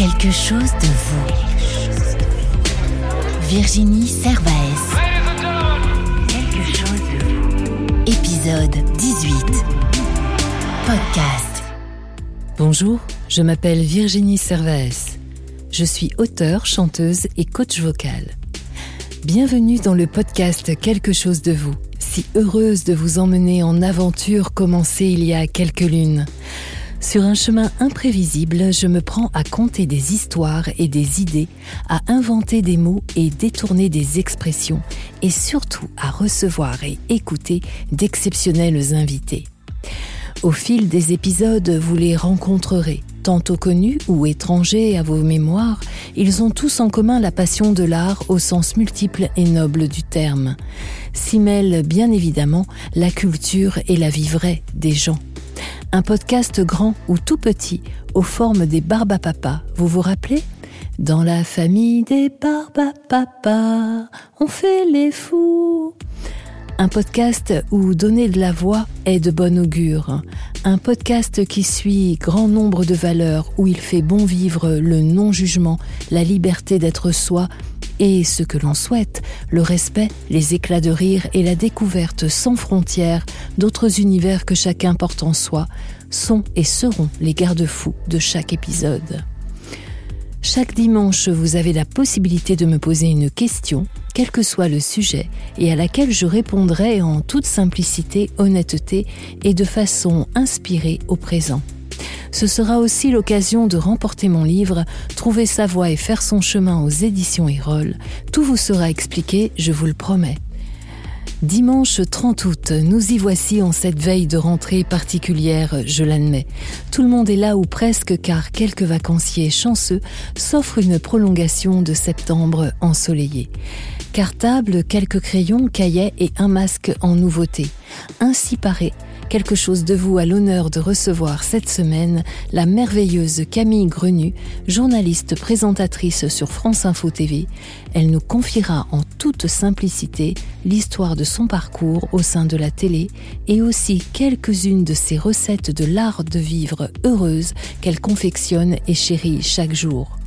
Quelque chose de vous. Virginie Servaes. Quelque chose de vous. Épisode 18. Podcast. Bonjour, je m'appelle Virginie Servaes. Je suis auteure, chanteuse et coach vocal. Bienvenue dans le podcast Quelque chose de vous. Si heureuse de vous emmener en aventure commencée il y a quelques lunes. Sur un chemin imprévisible, je me prends à compter des histoires et des idées, à inventer des mots et détourner des expressions, et surtout à recevoir et écouter d'exceptionnels invités. Au fil des épisodes, vous les rencontrerez, tantôt connus ou étrangers à vos mémoires, ils ont tous en commun la passion de l'art au sens multiple et noble du terme. S'y mêlent bien évidemment la culture et la vie vraie des gens un podcast grand ou tout petit, aux formes des Barbapapas. Vous vous rappelez? Dans la famille des Barbapapas, on fait les fous. Un podcast où donner de la voix est de bon augure. Un podcast qui suit grand nombre de valeurs, où il fait bon vivre le non-jugement, la liberté d'être soi et ce que l'on souhaite, le respect, les éclats de rire et la découverte sans frontières d'autres univers que chacun porte en soi, sont et seront les garde-fous de chaque épisode. Chaque dimanche, vous avez la possibilité de me poser une question, quel que soit le sujet, et à laquelle je répondrai en toute simplicité, honnêteté et de façon inspirée au présent. Ce sera aussi l'occasion de remporter mon livre, trouver sa voie et faire son chemin aux éditions Erol. Tout vous sera expliqué, je vous le promets. Dimanche 30 août, nous y voici en cette veille de rentrée particulière, je l'admets. Tout le monde est là ou presque car quelques vacanciers chanceux s'offrent une prolongation de septembre ensoleillé. Cartable, quelques crayons, cahiers et un masque en nouveauté. Ainsi paraît quelque chose de vous à l'honneur de recevoir cette semaine la merveilleuse Camille Grenu, journaliste présentatrice sur France Info TV. Elle nous confiera en toute simplicité l'histoire de son parcours au sein de la télé et aussi quelques-unes de ses recettes de l'art de vivre heureuse qu'elle confectionne et chérit chaque jour.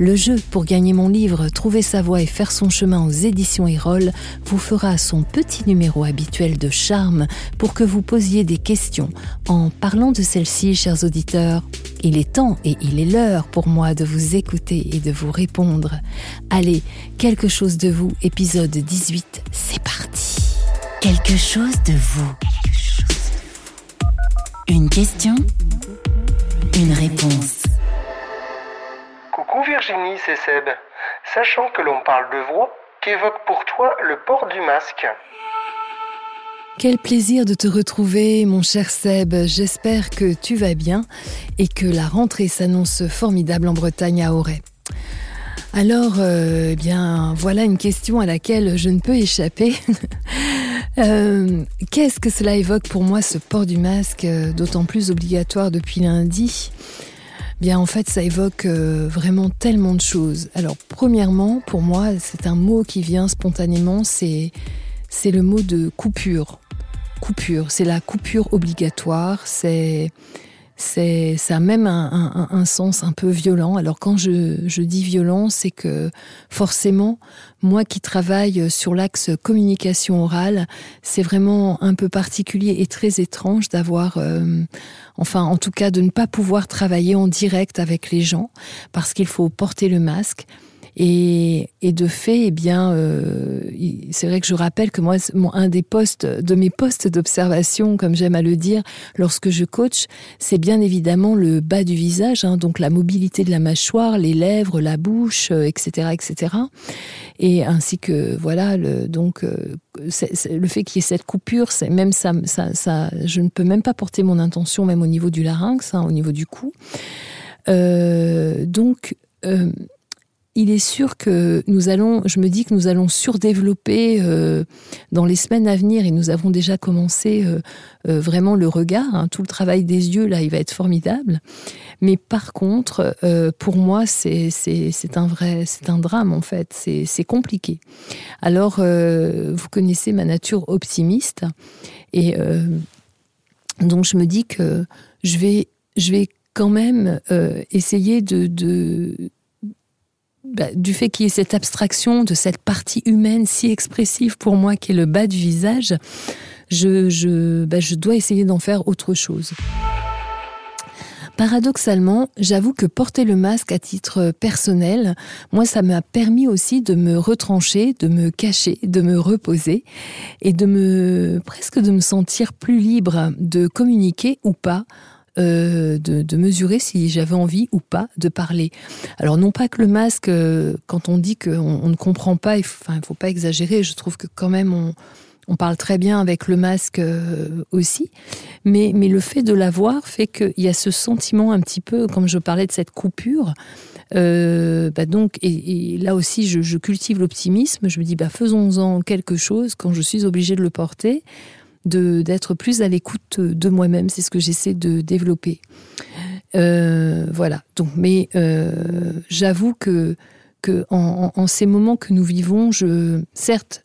Le jeu pour gagner mon livre, trouver sa voie et faire son chemin aux éditions Erol vous fera son petit numéro habituel de charme pour que vous posiez des questions. En parlant de celle-ci, chers auditeurs, il est temps et il est l'heure pour moi de vous écouter et de vous répondre. Allez, quelque chose de vous, épisode 18, c'est parti. Quelque chose de vous. Une question, une réponse. Coucou Virginie, c'est Seb. Sachant que l'on parle de voix, qu'évoque pour toi le port du masque Quel plaisir de te retrouver, mon cher Seb. J'espère que tu vas bien et que la rentrée s'annonce formidable en Bretagne à Auray. Alors, euh, eh bien, voilà une question à laquelle je ne peux échapper. Euh, qu'est-ce que cela évoque pour moi, ce port du masque, euh, d'autant plus obligatoire depuis lundi? Bien, en fait, ça évoque euh, vraiment tellement de choses. Alors, premièrement, pour moi, c'est un mot qui vient spontanément, c'est c'est le mot de coupure. Coupure, c'est la coupure obligatoire, c'est c'est ça a même un, sens un peu violent. Alors quand je, dis violent, c'est que forcément, moi qui travaille sur l'axe communication orale, c'est vraiment un peu particulier et très étrange d'avoir, euh, enfin en tout cas de ne pas pouvoir travailler en direct avec les gens parce qu'il faut porter le masque. Et, de fait, eh bien, euh, c'est vrai que je rappelle que moi, un des postes, de mes postes d'observation, comme j'aime à le dire, lorsque je coach, c'est bien évidemment le bas du visage, hein, donc la mobilité de la mâchoire, les lèvres, la bouche, etc., euh, etc. Et ainsi que voilà, le, donc euh, le fait qu'il y ait cette coupure, c'est même ça, ça, je ne peux même pas porter mon intention, même au niveau du larynx, hein, au niveau du cou. donc il est sûr que nous allons, je me dis que nous allons surdévelopper euh, dans les semaines à venir et nous avons déjà commencé euh, euh, vraiment le regard. Hein. tout le travail des yeux là, il va être formidable. Mais par contre, pour moi, c'est un vrai, c'est un drame en fait. C'est compliqué. Alors, vous connaissez ma nature optimiste et donc je me dis que je vais je vais quand même essayer de, bah, du fait qu'il y ait cette abstraction de cette partie humaine si expressive pour moi qui est le bas du visage, je, je, bah, je dois essayer d'en faire autre chose. Paradoxalement, j'avoue que porter le masque à titre personnel, moi, ça m'a permis aussi de me retrancher, de me cacher, de me reposer et de me presque de me sentir plus libre de communiquer ou pas euh, de, mesurer si j'avais envie ou pas de parler. Alors non pas que le masque, euh, quand on dit qu'on on ne comprend pas, il ne faut pas exagérer, je trouve que quand même on, parle très bien avec le masque euh, aussi, mais, mais le fait de l'avoir fait qu'il y a ce sentiment un petit peu, comme je parlais de cette coupure, bah donc, et, là aussi, je, cultive l'optimisme. Je me dis, bah, faisons-en quelque chose quand je suis obligée de le porter, d'être plus à l'écoute de moi-même. C'est ce que j'essaie de développer. Euh, voilà. Donc, mais j'avoue que que en, ces moments que nous vivons, je certes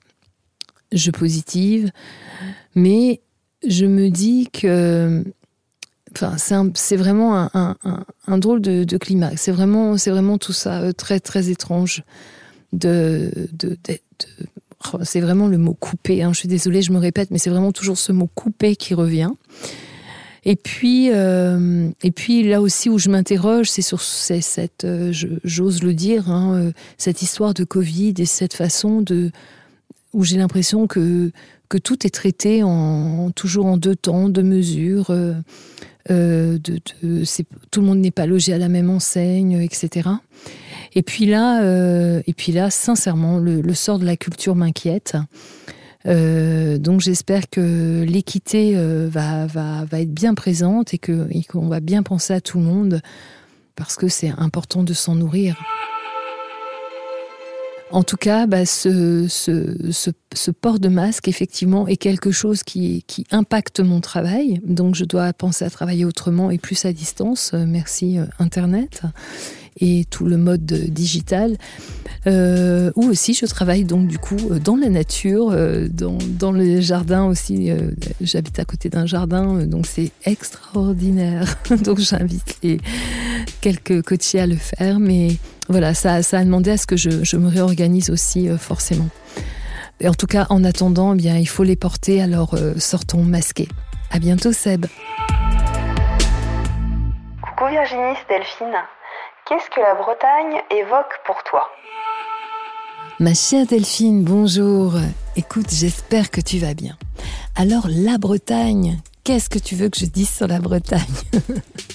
je positive, mais je me dis que enfin, c'est vraiment un, drôle de, climat. C'est vraiment, c'est vraiment tout ça euh, très très étrange. De, de, c'est vraiment le mot coupé. Hein. Je suis désolée, je me répète, mais c'est vraiment toujours ce mot coupé qui revient. Et puis, euh, et puis là aussi où je m'interroge, c'est sur cette, euh, j'ose le dire, hein, cette histoire de Covid et cette façon de où j'ai l'impression que, que tout est traité en, toujours en deux temps, deux mesures. Euh, euh, tout le monde n'est pas logé à la même enseigne, etc. Et puis là, euh, et puis là, sincèrement, le, sort de la culture m'inquiète. donc j'espère que l'équité va, va, va, être bien présente et qu'on va bien penser à tout le monde parce que c'est important de s'en nourrir. En tout cas, bah, ce, port de masque, effectivement, est quelque chose qui, impacte mon travail. Donc, je dois penser à travailler autrement et plus à distance. Euh, merci euh, Internet et tout le mode digital. Euh, ou aussi, je travaille donc du coup dans la nature, dans le jardin aussi. J'habite à côté d'un jardin, donc c'est extraordinaire. donc j'invite les quelques coachés à le faire, mais voilà, ça, ça a demandé à ce que je, me réorganise aussi euh, forcément. Et en tout cas, en attendant, eh bien, il faut les porter, alors euh, sortons masqués. À bientôt Seb. Coucou Virginie, c'est Delphine. Qu'est-ce que la Bretagne évoque pour toi? Ma chère Delphine, bonjour. Écoute, j'espère que tu vas bien. Alors, la Bretagne, qu'est-ce que tu veux que je dise sur la Bretagne?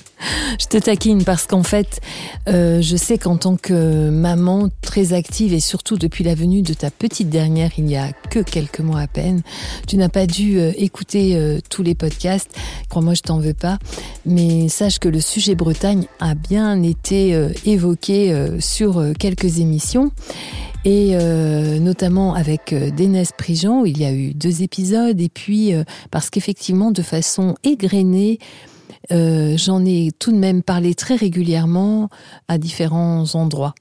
je te taquine parce qu'en fait, euh, je sais qu'en tant que maman très active et surtout depuis la venue de ta petite dernière il n'y a que quelques mois à peine, tu n'as pas dû euh, écouter euh, tous les podcasts. Crois-moi, je t'en veux pas. Mais sache que le sujet Bretagne a bien été évoqué sur quelques émissions et notamment avec Dénès Prigent il y a eu deux épisodes et puis parce qu'effectivement de façon égrenée euh, j'en ai tout de même parlé très régulièrement à différents endroits.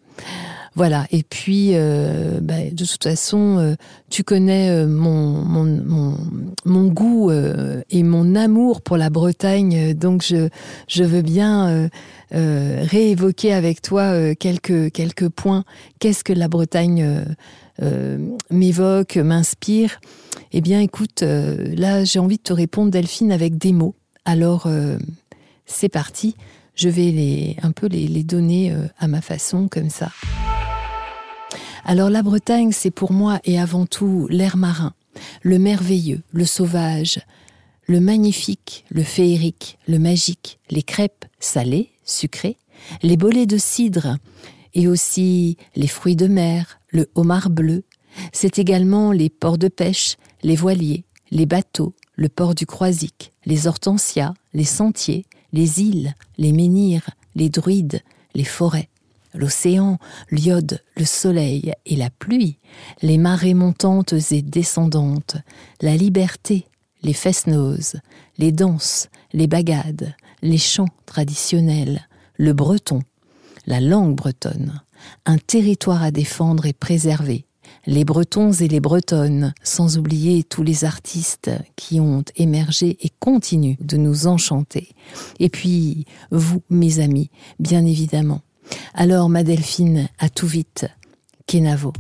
Voilà. Et puis, euh, bah, de toute façon, euh, tu connais mon, mon, mon, goût et mon amour pour la Bretagne. Donc, je, je veux bien réévoquer avec toi quelques, quelques points. Qu'est-ce que la Bretagne m'évoque, m'inspire? Eh bien, écoute, là, j'ai envie de te répondre, Delphine, avec des mots. Alors, euh, c'est parti. Je vais les, un peu les, donner euh, à ma façon, comme ça. Alors, la Bretagne, c'est pour moi et avant tout l'air marin, le merveilleux, le sauvage, le magnifique, le féerique, le magique, les crêpes salées, sucrées, les bolets de cidre, et aussi les fruits de mer, le homard bleu. C'est également les ports de pêche, les voiliers, les bateaux, le port du Croisic, les hortensias, les sentiers, les îles, les menhirs, les druides, les forêts, l'océan, l'iode, le soleil et la pluie, les marées montantes et descendantes, la liberté, les fest-noz, les danses, les bagades, les chants traditionnels, le breton, la langue bretonne, un territoire à défendre et préserver, les Bretons et les Bretonnes, sans oublier tous les artistes qui ont émergé et continuent de nous enchanter. Et puis, vous, mes amis, bien évidemment. Alors, ma Delphine, à tout vite. Kenavo.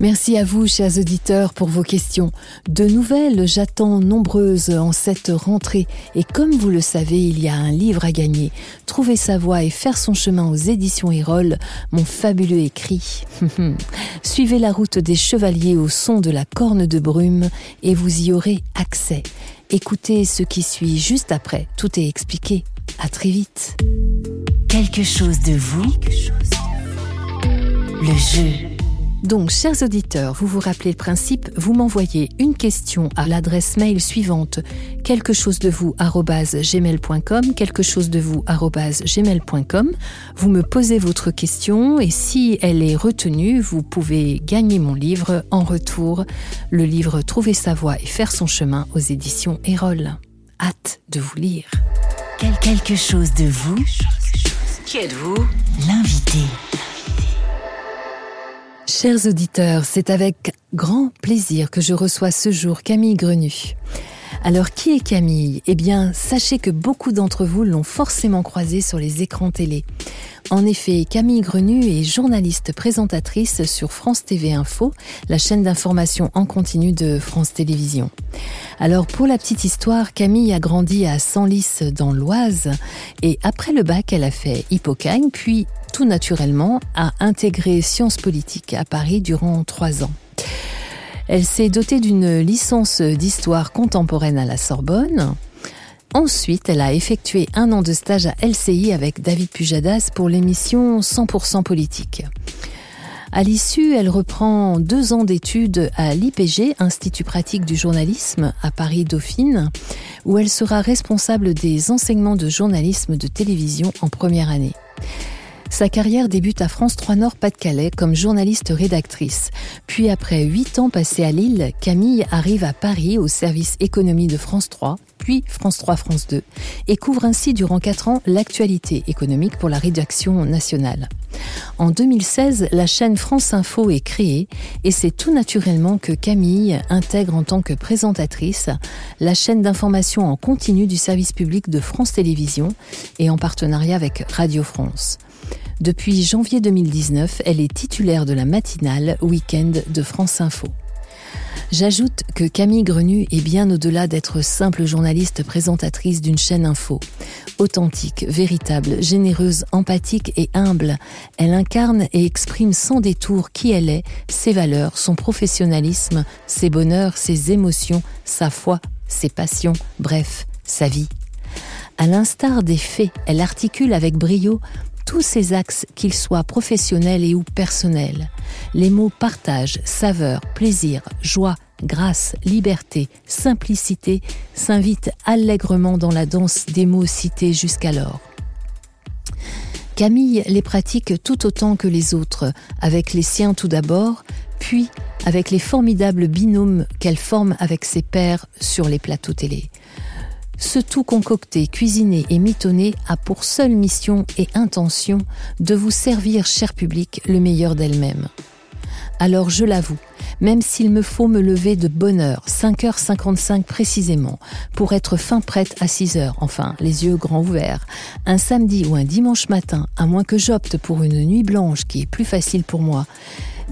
Merci à vous, chers auditeurs, pour vos questions. De nouvelles, j'attends nombreuses en cette rentrée. Et comme vous le savez, il y a un livre à gagner. Trouver sa voie et faire son chemin aux éditions Erol, mon fabuleux écrit. Suivez la route des chevaliers au son de la corne de brume et vous y aurez accès. Écoutez ce qui suit juste après. Tout est expliqué. À très vite. Quelque chose de vous. Le jeu. Donc, chers auditeurs, vous vous rappelez le principe, vous m'envoyez une question à l'adresse mail suivante quelque chose de vous gmail.com, quelque chose de vous gmail.com. Vous me posez votre question et si elle est retenue, vous pouvez gagner mon livre en retour, le livre Trouver sa voie et faire son chemin aux éditions Erol. Hâte de vous lire. Quelque chose de vous. Qui êtes-vous? L'invité. Chers auditeurs, c'est avec grand plaisir que je reçois ce jour Camille Grenu. Alors qui est Camille? Eh bien, sachez que beaucoup d'entre vous l'ont forcément croisée sur les écrans télé. En effet, Camille Grenu est journaliste présentatrice sur France TV Info, la chaîne d'information en continu de France Télévisions. Alors pour la petite histoire, Camille a grandi à Senlis dans l'Oise et après le bac, elle a fait Hippocagne puis tout naturellement a intégré sciences politiques à Paris durant trois ans. Elle s'est dotée d'une licence d'histoire contemporaine à la Sorbonne. Ensuite, elle a effectué un an de stage à LCI avec David Pujadas pour l'émission 100% politique. À l'issue, elle reprend deux ans d'études à l'IPG, Institut pratique du journalisme, à Paris-Dauphine, où elle sera responsable des enseignements de journalisme de télévision en première année. Sa carrière débute à France 3 Nord Pas-de-Calais comme journaliste rédactrice. Puis après huit ans passés à Lille, Camille arrive à Paris au service économie de France 3, puis France 3 France 2, et couvre ainsi durant quatre ans l'actualité économique pour la rédaction nationale. En 2016, la chaîne France Info est créée et c'est tout naturellement que Camille intègre en tant que présentatrice la chaîne d'information en continu du service public de France Télévisions et en partenariat avec Radio France. Depuis janvier 2019, elle est titulaire de la matinale Week-end de France Info. J'ajoute que Camille Grenu est bien au-delà d'être simple journaliste présentatrice d'une chaîne info. Authentique, véritable, généreuse, empathique et humble, elle incarne et exprime sans détour qui elle est, ses valeurs, son professionnalisme, ses bonheurs, ses émotions, sa foi, ses passions, bref, sa vie. À l'instar des faits, elle articule avec brio tous ces axes, qu'ils soient professionnels et ou personnels. Les mots partage, saveur, plaisir, joie, grâce, liberté, simplicité s'invitent allègrement dans la danse des mots cités jusqu'alors. Camille les pratique tout autant que les autres, avec les siens tout d'abord, puis avec les formidables binômes qu'elle forme avec ses pairs sur les plateaux télé. Ce tout concocté, cuisiné et mitonné a pour seule mission et intention de vous servir, cher public, le meilleur d'elle-même. Alors je l'avoue, même s'il me faut me lever de bonne heure, 5h55 précisément, pour être fin prête à 6h, enfin, les yeux grands ouverts, un samedi ou un dimanche matin, à moins que j'opte pour une nuit blanche qui est plus facile pour moi,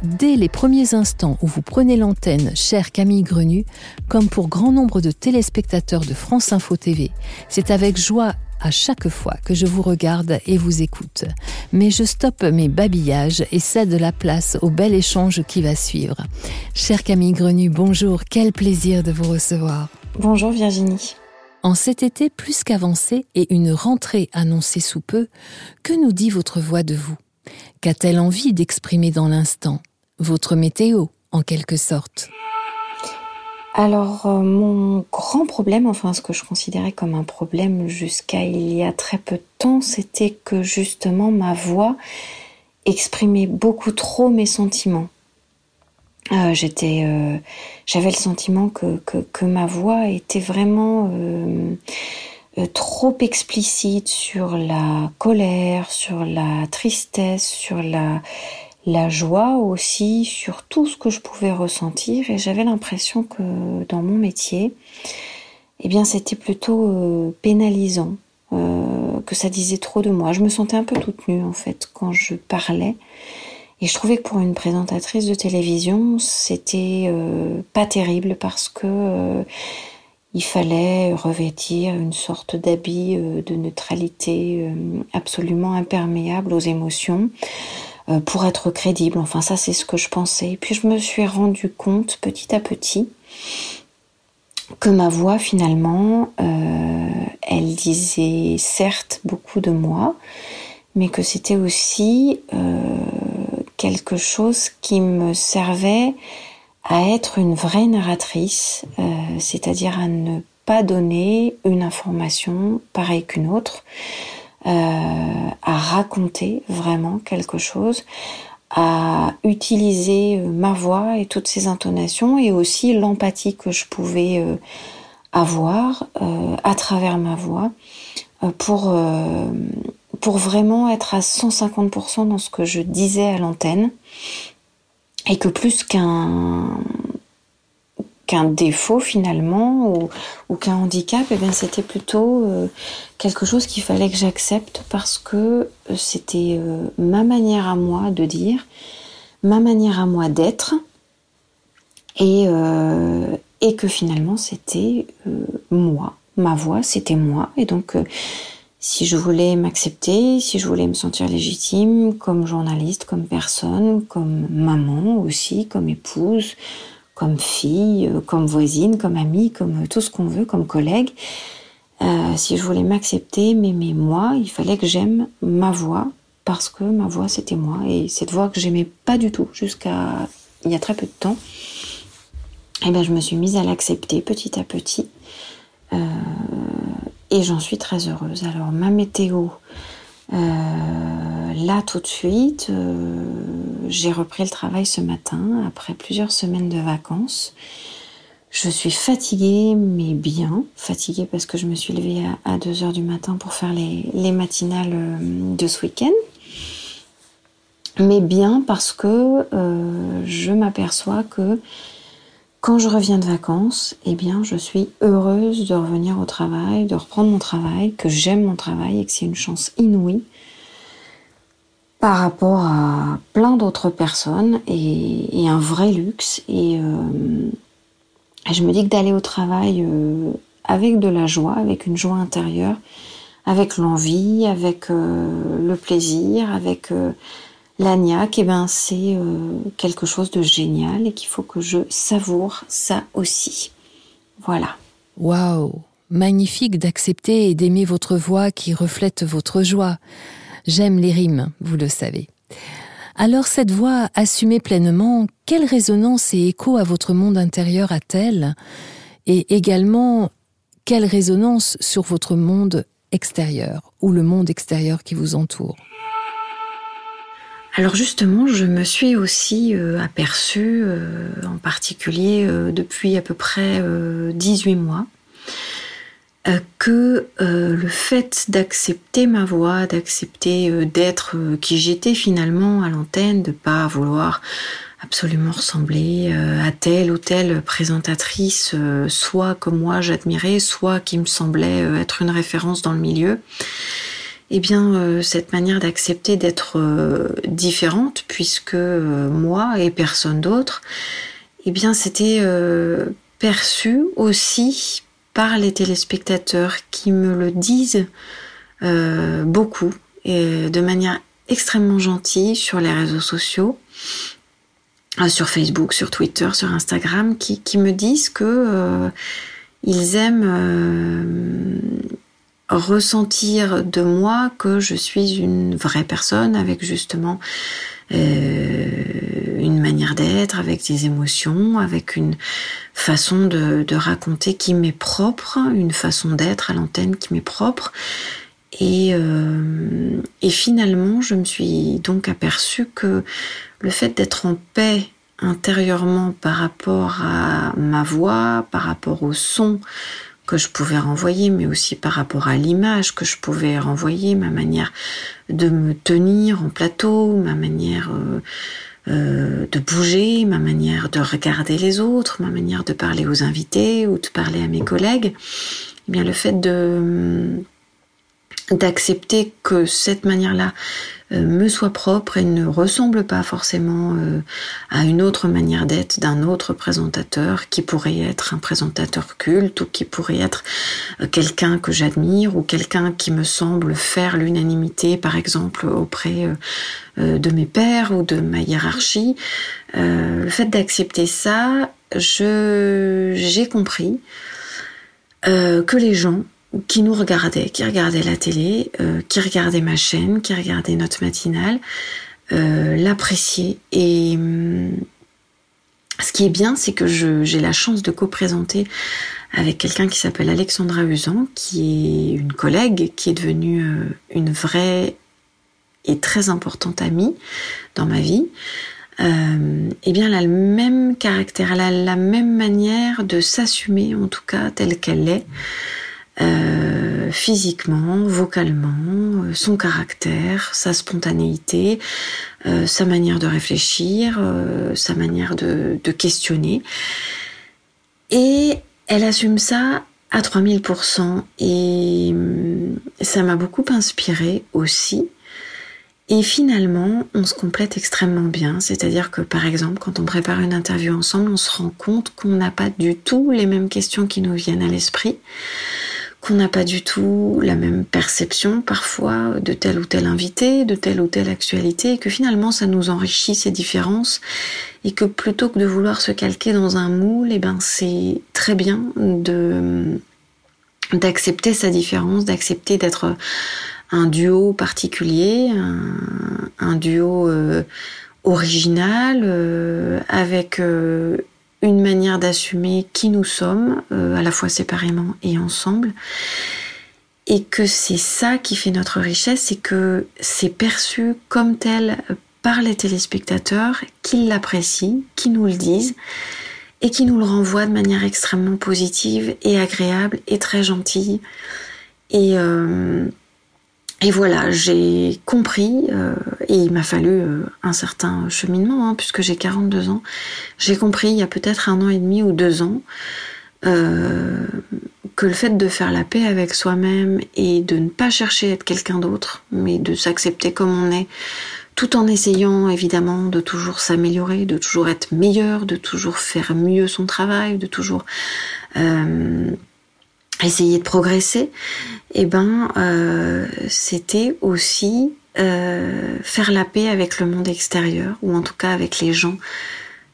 Dès les premiers instants où vous prenez l'antenne, chère Camille Grenu, comme pour grand nombre de téléspectateurs de France Info TV, c'est avec joie à chaque fois que je vous regarde et vous écoute. Mais je stoppe mes babillages et cède la place au bel échange qui va suivre. Chère Camille Grenu, bonjour, quel plaisir de vous recevoir. Bonjour Virginie. En cet été plus qu'avancé et une rentrée annoncée sous peu, que nous dit votre voix de vous? Qu'a-t-elle envie d'exprimer dans l'instant Votre météo, en quelque sorte? Alors, euh, mon grand problème, enfin ce que je considérais comme un problème jusqu'à il y a très peu de temps, c'était que justement ma voix exprimait beaucoup trop mes sentiments. Euh, j'étais, euh, j'avais le sentiment que, ma voix était vraiment trop explicite sur la colère, sur la tristesse, sur la, joie aussi, sur tout ce que je pouvais ressentir. Et j'avais l'impression que dans mon métier, eh bien, c'était plutôt euh, pénalisant, euh, que ça disait trop de moi. Je me sentais un peu toute nue en fait quand je parlais. Et je trouvais que pour une présentatrice de télévision, c'était euh, pas terrible parce que euh, il fallait revêtir une sorte d'habit euh, de neutralité absolument imperméable aux émotions pour être crédible. Enfin, ça, c'est ce que je pensais. Puis, je me suis rendu compte petit à petit que ma voix, finalement, elle disait certes beaucoup de moi, mais que c'était aussi quelque chose qui me servait à être une vraie narratrice, euh, c'est-à-dire à ne pas donner une information pareille qu'une autre, euh, à raconter vraiment quelque chose, à utiliser euh, ma voix et toutes ses intonations et aussi l'empathie que je pouvais avoir à travers ma voix pour pour vraiment être à 150% dans ce que je disais à l'antenne et que plus qu'un qu'un défaut finalement ou, ou qu'un handicap, eh c'était plutôt euh, quelque chose qu'il fallait que j'accepte parce que euh, c'était euh, ma manière à moi de dire, ma manière à moi d'être. Et, et que finalement c'était moi, ma voix, c'était moi. Et donc si je voulais m'accepter, si je voulais me sentir légitime comme journaliste, comme personne, comme maman aussi, comme épouse, comme fille, euh, comme voisine, comme amie, comme tout ce qu'on veut, comme collègue. Euh, si je voulais m'accepter, m'aimer moi, il fallait que j'aime ma voix parce que ma voix c'était moi et cette voix que j'aimais pas du tout jusqu'à il y a très peu de temps. Et eh ben je me suis mise à l'accepter petit à petit. Euh, et j'en suis très heureuse. Alors ma météo, euh, là tout de suite, euh, j'ai repris le travail ce matin après plusieurs semaines de vacances. Je suis fatiguée, mais bien. Fatiguée parce que je me suis levée à, 2 heures du matin pour faire les, les matinales euh, de ce week-end. Mais bien parce que je m'aperçois que quand je reviens de vacances, eh bien, je suis heureuse de revenir au travail, de reprendre mon travail, que j'aime mon travail et que c'est une chance inouïe par rapport à plein d'autres personnes et, un vrai luxe. Et euh, je me dis que d'aller au travail euh, avec de la joie, avec une joie intérieure, avec l'envie, avec euh, le plaisir, avec L'agnac, eh ben, c'est euh, quelque chose de génial et qu'il faut que je savoure ça aussi. Voilà. Waouh Magnifique d'accepter et d'aimer votre voix qui reflète votre joie. J'aime les rimes, vous le savez. Alors cette voix assumée pleinement, quelle résonance et écho à votre monde intérieur a-t-elle? Et également, quelle résonance sur votre monde extérieur ou le monde extérieur qui vous entoure? Alors justement, je me suis aussi euh, aperçue, euh, en particulier euh, depuis à peu près 18 mois, que le fait d'accepter ma voix, d'accepter d'être qui j'étais finalement à l'antenne, de pas vouloir absolument ressembler à telle ou telle présentatrice, soit que moi j'admirais, soit qui me semblait être une référence dans le milieu, eh bien, euh, cette manière d'accepter d'être euh, différente, puisque euh, moi et personne d'autre, eh bien, c'était perçu aussi par les téléspectateurs qui me le disent beaucoup et de manière extrêmement gentille sur les réseaux sociaux, sur Facebook, sur Twitter, sur Instagram, qui, qui me disent que ils aiment ressentir de moi que je suis une vraie personne avec justement euh, une manière d'être, avec des émotions, avec une façon de, raconter qui m'est propre, une façon d'être à l'antenne qui m'est propre. Et, euh, et finalement, je me suis donc aperçue que le fait d'être en paix intérieurement par rapport à ma voix, par rapport au son que je pouvais renvoyer, mais aussi par rapport à l'image que je pouvais renvoyer, ma manière de me tenir en plateau, ma manière euh, euh, de bouger, ma manière de regarder les autres, ma manière de parler aux invités ou de parler à mes collègues. Eh bien, le fait de d'accepter que cette manière-là euh, me soit propre et ne ressemble pas forcément euh, à une autre manière d'être d'un autre présentateur qui pourrait être un présentateur culte ou qui pourrait être euh, quelqu'un que j'admire ou quelqu'un qui me semble faire l'unanimité par exemple auprès de mes pairs ou de ma hiérarchie. le fait d'accepter ça, j'ai compris que les gens qui nous regardaient, qui regardaient la télé, euh, qui regardaient ma chaîne, qui regardaient notre matinale, euh, l'appréciaient. Et hum, ce qui est bien, c'est que j'ai la chance de co-présenter avec quelqu'un qui s'appelle Alexandra Usan, qui est une collègue, qui est devenue euh, une vraie et très importante amie dans ma vie. Euh, eh bien, elle a le même caractère, elle a la même manière de s'assumer, en tout cas, telle qu'elle est. Euh, physiquement, vocalement, euh, son caractère, sa spontanéité, euh, sa manière de réfléchir, sa manière de, de, questionner. Et elle assume ça à 3000% et ça m'a beaucoup inspiré aussi. Et finalement, on se complète extrêmement bien. C'est-à-dire que, par exemple, quand on prépare une interview ensemble, on se rend compte qu'on n'a pas du tout les mêmes questions qui nous viennent à l'esprit n'a pas du tout la même perception parfois de tel ou tel invité, de telle ou telle actualité, et que finalement ça nous enrichit ces différences, et que plutôt que de vouloir se calquer dans un moule, et eh ben c'est très bien d'accepter sa différence, d'accepter d'être un duo particulier, un, duo euh, original, euh, avec euh, une manière d'assumer qui nous sommes, euh, à la fois séparément et ensemble. Et que c'est ça qui fait notre richesse, c'est que c'est perçu comme tel par les téléspectateurs, qu'ils l'apprécient, qu'ils nous le disent, et qui nous le renvoient de manière extrêmement positive et agréable et très gentille. Et, euh, et voilà, j'ai compris, euh, et il m'a fallu euh, un certain cheminement, hein, puisque j'ai 42 ans, j'ai compris il y a peut-être un an et demi ou deux ans euh, que le fait de faire la paix avec soi-même et de ne pas chercher à être quelqu'un d'autre, mais de s'accepter comme on est, tout en essayant évidemment de toujours s'améliorer, de toujours être meilleur, de toujours faire mieux son travail, de toujours essayer de progresser, eh ben, euh, c'était aussi euh, faire la paix avec le monde extérieur, ou en tout cas avec les gens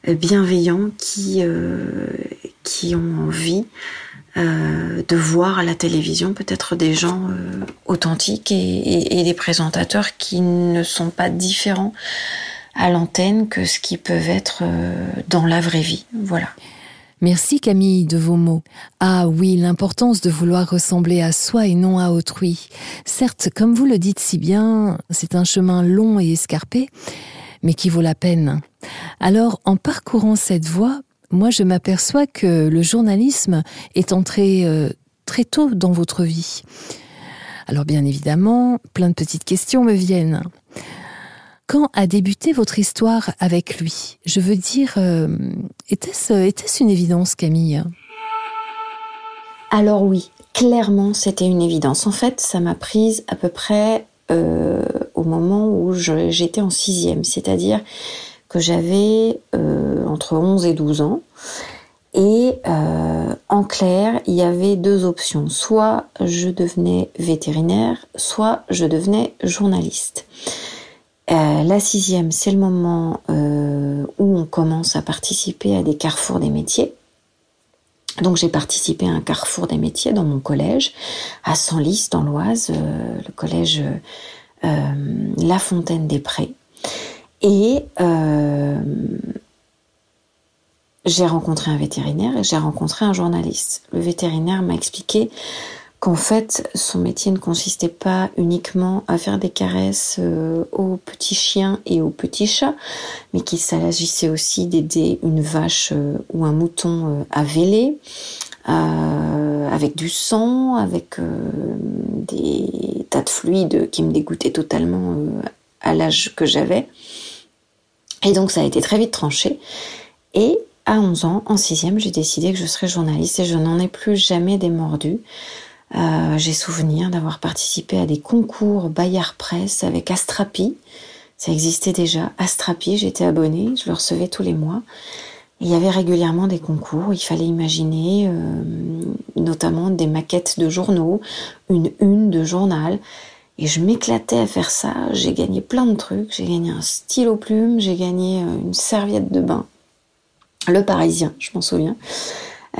euh, bienveillants qui, qui ont envie de voir à la télévision peut-être des gens authentiques et, des présentateurs qui ne sont pas différents à l'antenne que ce qui peuvent être dans la vraie vie. Voilà. Merci Camille de vos mots. Ah oui, l'importance de vouloir ressembler à soi et non à autrui. Certes, comme vous le dites si bien, c'est un chemin long et escarpé, mais qui vaut la peine. Alors, en parcourant cette voie, moi je m'aperçois que le journalisme est entré euh, très tôt dans votre vie. Alors bien évidemment, plein de petites questions me viennent. Quand a débuté votre histoire avec lui? Je veux dire, euh, était-ce était une évidence, Camille? Alors oui, clairement, c'était une évidence. En fait, ça m'a prise à peu près euh, au moment où j'étais en sixième, c'est-à-dire que j'avais euh, entre 11 et 12 ans. Et en clair, il y avait deux options. Soit je devenais vétérinaire, soit je devenais journaliste. Euh, la sixième, c'est le moment euh, où on commence à participer à des carrefours des métiers. Donc j'ai participé à un carrefour des métiers dans mon collège, à Senlis, dans l'Oise, euh, le collège La Fontaine des Prés. Et j'ai rencontré un vétérinaire et j'ai rencontré un journaliste. Le vétérinaire m'a expliqué qu'en fait son métier ne consistait pas uniquement à faire des caresses euh, aux petits chiens et aux petits chats, mais qu'il s'agissait aussi d'aider une vache euh, ou un mouton euh, à véler, avec du sang, avec des tas de fluides qui me dégoûtaient totalement à l'âge que j'avais. Et donc ça a été très vite tranché. Et à 11 ans, en sixième, j'ai décidé que je serais journaliste et je n'en ai plus jamais démordu. Euh, j'ai souvenir d'avoir participé à des concours Bayard Presse avec Astrapi. Ça existait déjà. Astrapi, j'étais abonnée, je le recevais tous les mois. il y avait régulièrement des concours. Il fallait imaginer euh, notamment des maquettes de journaux, une une de journal. Et je m'éclatais à faire ça. J'ai gagné plein de trucs. J'ai gagné un stylo plume, j'ai gagné euh, une serviette de bain. Le Parisien, je m'en souviens.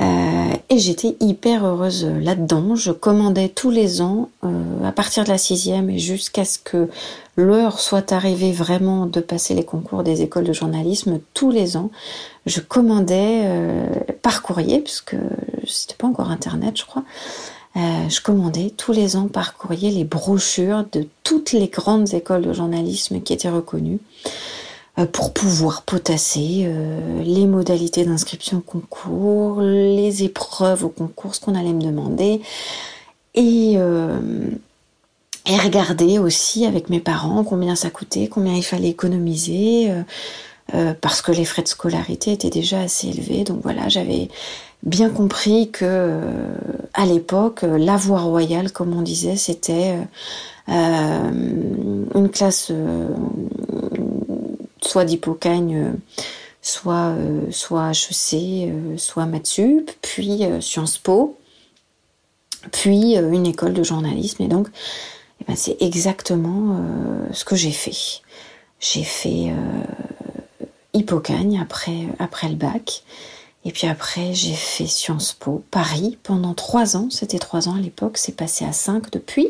Euh, et j'étais hyper heureuse là-dedans. Je commandais tous les ans, euh, à partir de la sixième et jusqu'à ce que l'heure soit arrivée vraiment de passer les concours des écoles de journalisme, tous les ans, je commandais euh, par courrier, puisque c'était pas encore Internet, je crois. je commandais tous les ans par courrier les brochures de toutes les grandes écoles de journalisme qui étaient reconnues. Euh, pour pouvoir potasser euh, les modalités d'inscription au concours, les épreuves au concours, ce qu'on allait me demander, et, euh, et regarder aussi avec mes parents combien ça coûtait, combien il fallait économiser, parce que les frais de scolarité étaient déjà assez élevés. Donc voilà, j'avais bien compris que à l'époque, la voie royale, comme on disait, c'était une classe soit d'Hippocagne, euh, soit, euh, soit HEC, euh, soit Matsup, puis Sciences Po, puis une école de journalisme. Et donc, eh ben, c'est exactement ce que j'ai fait. J'ai fait Hippocagne après, après le bac. Et puis après, j'ai fait Sciences Po Paris pendant trois ans. C'était trois ans à l'époque, c'est passé à cinq depuis.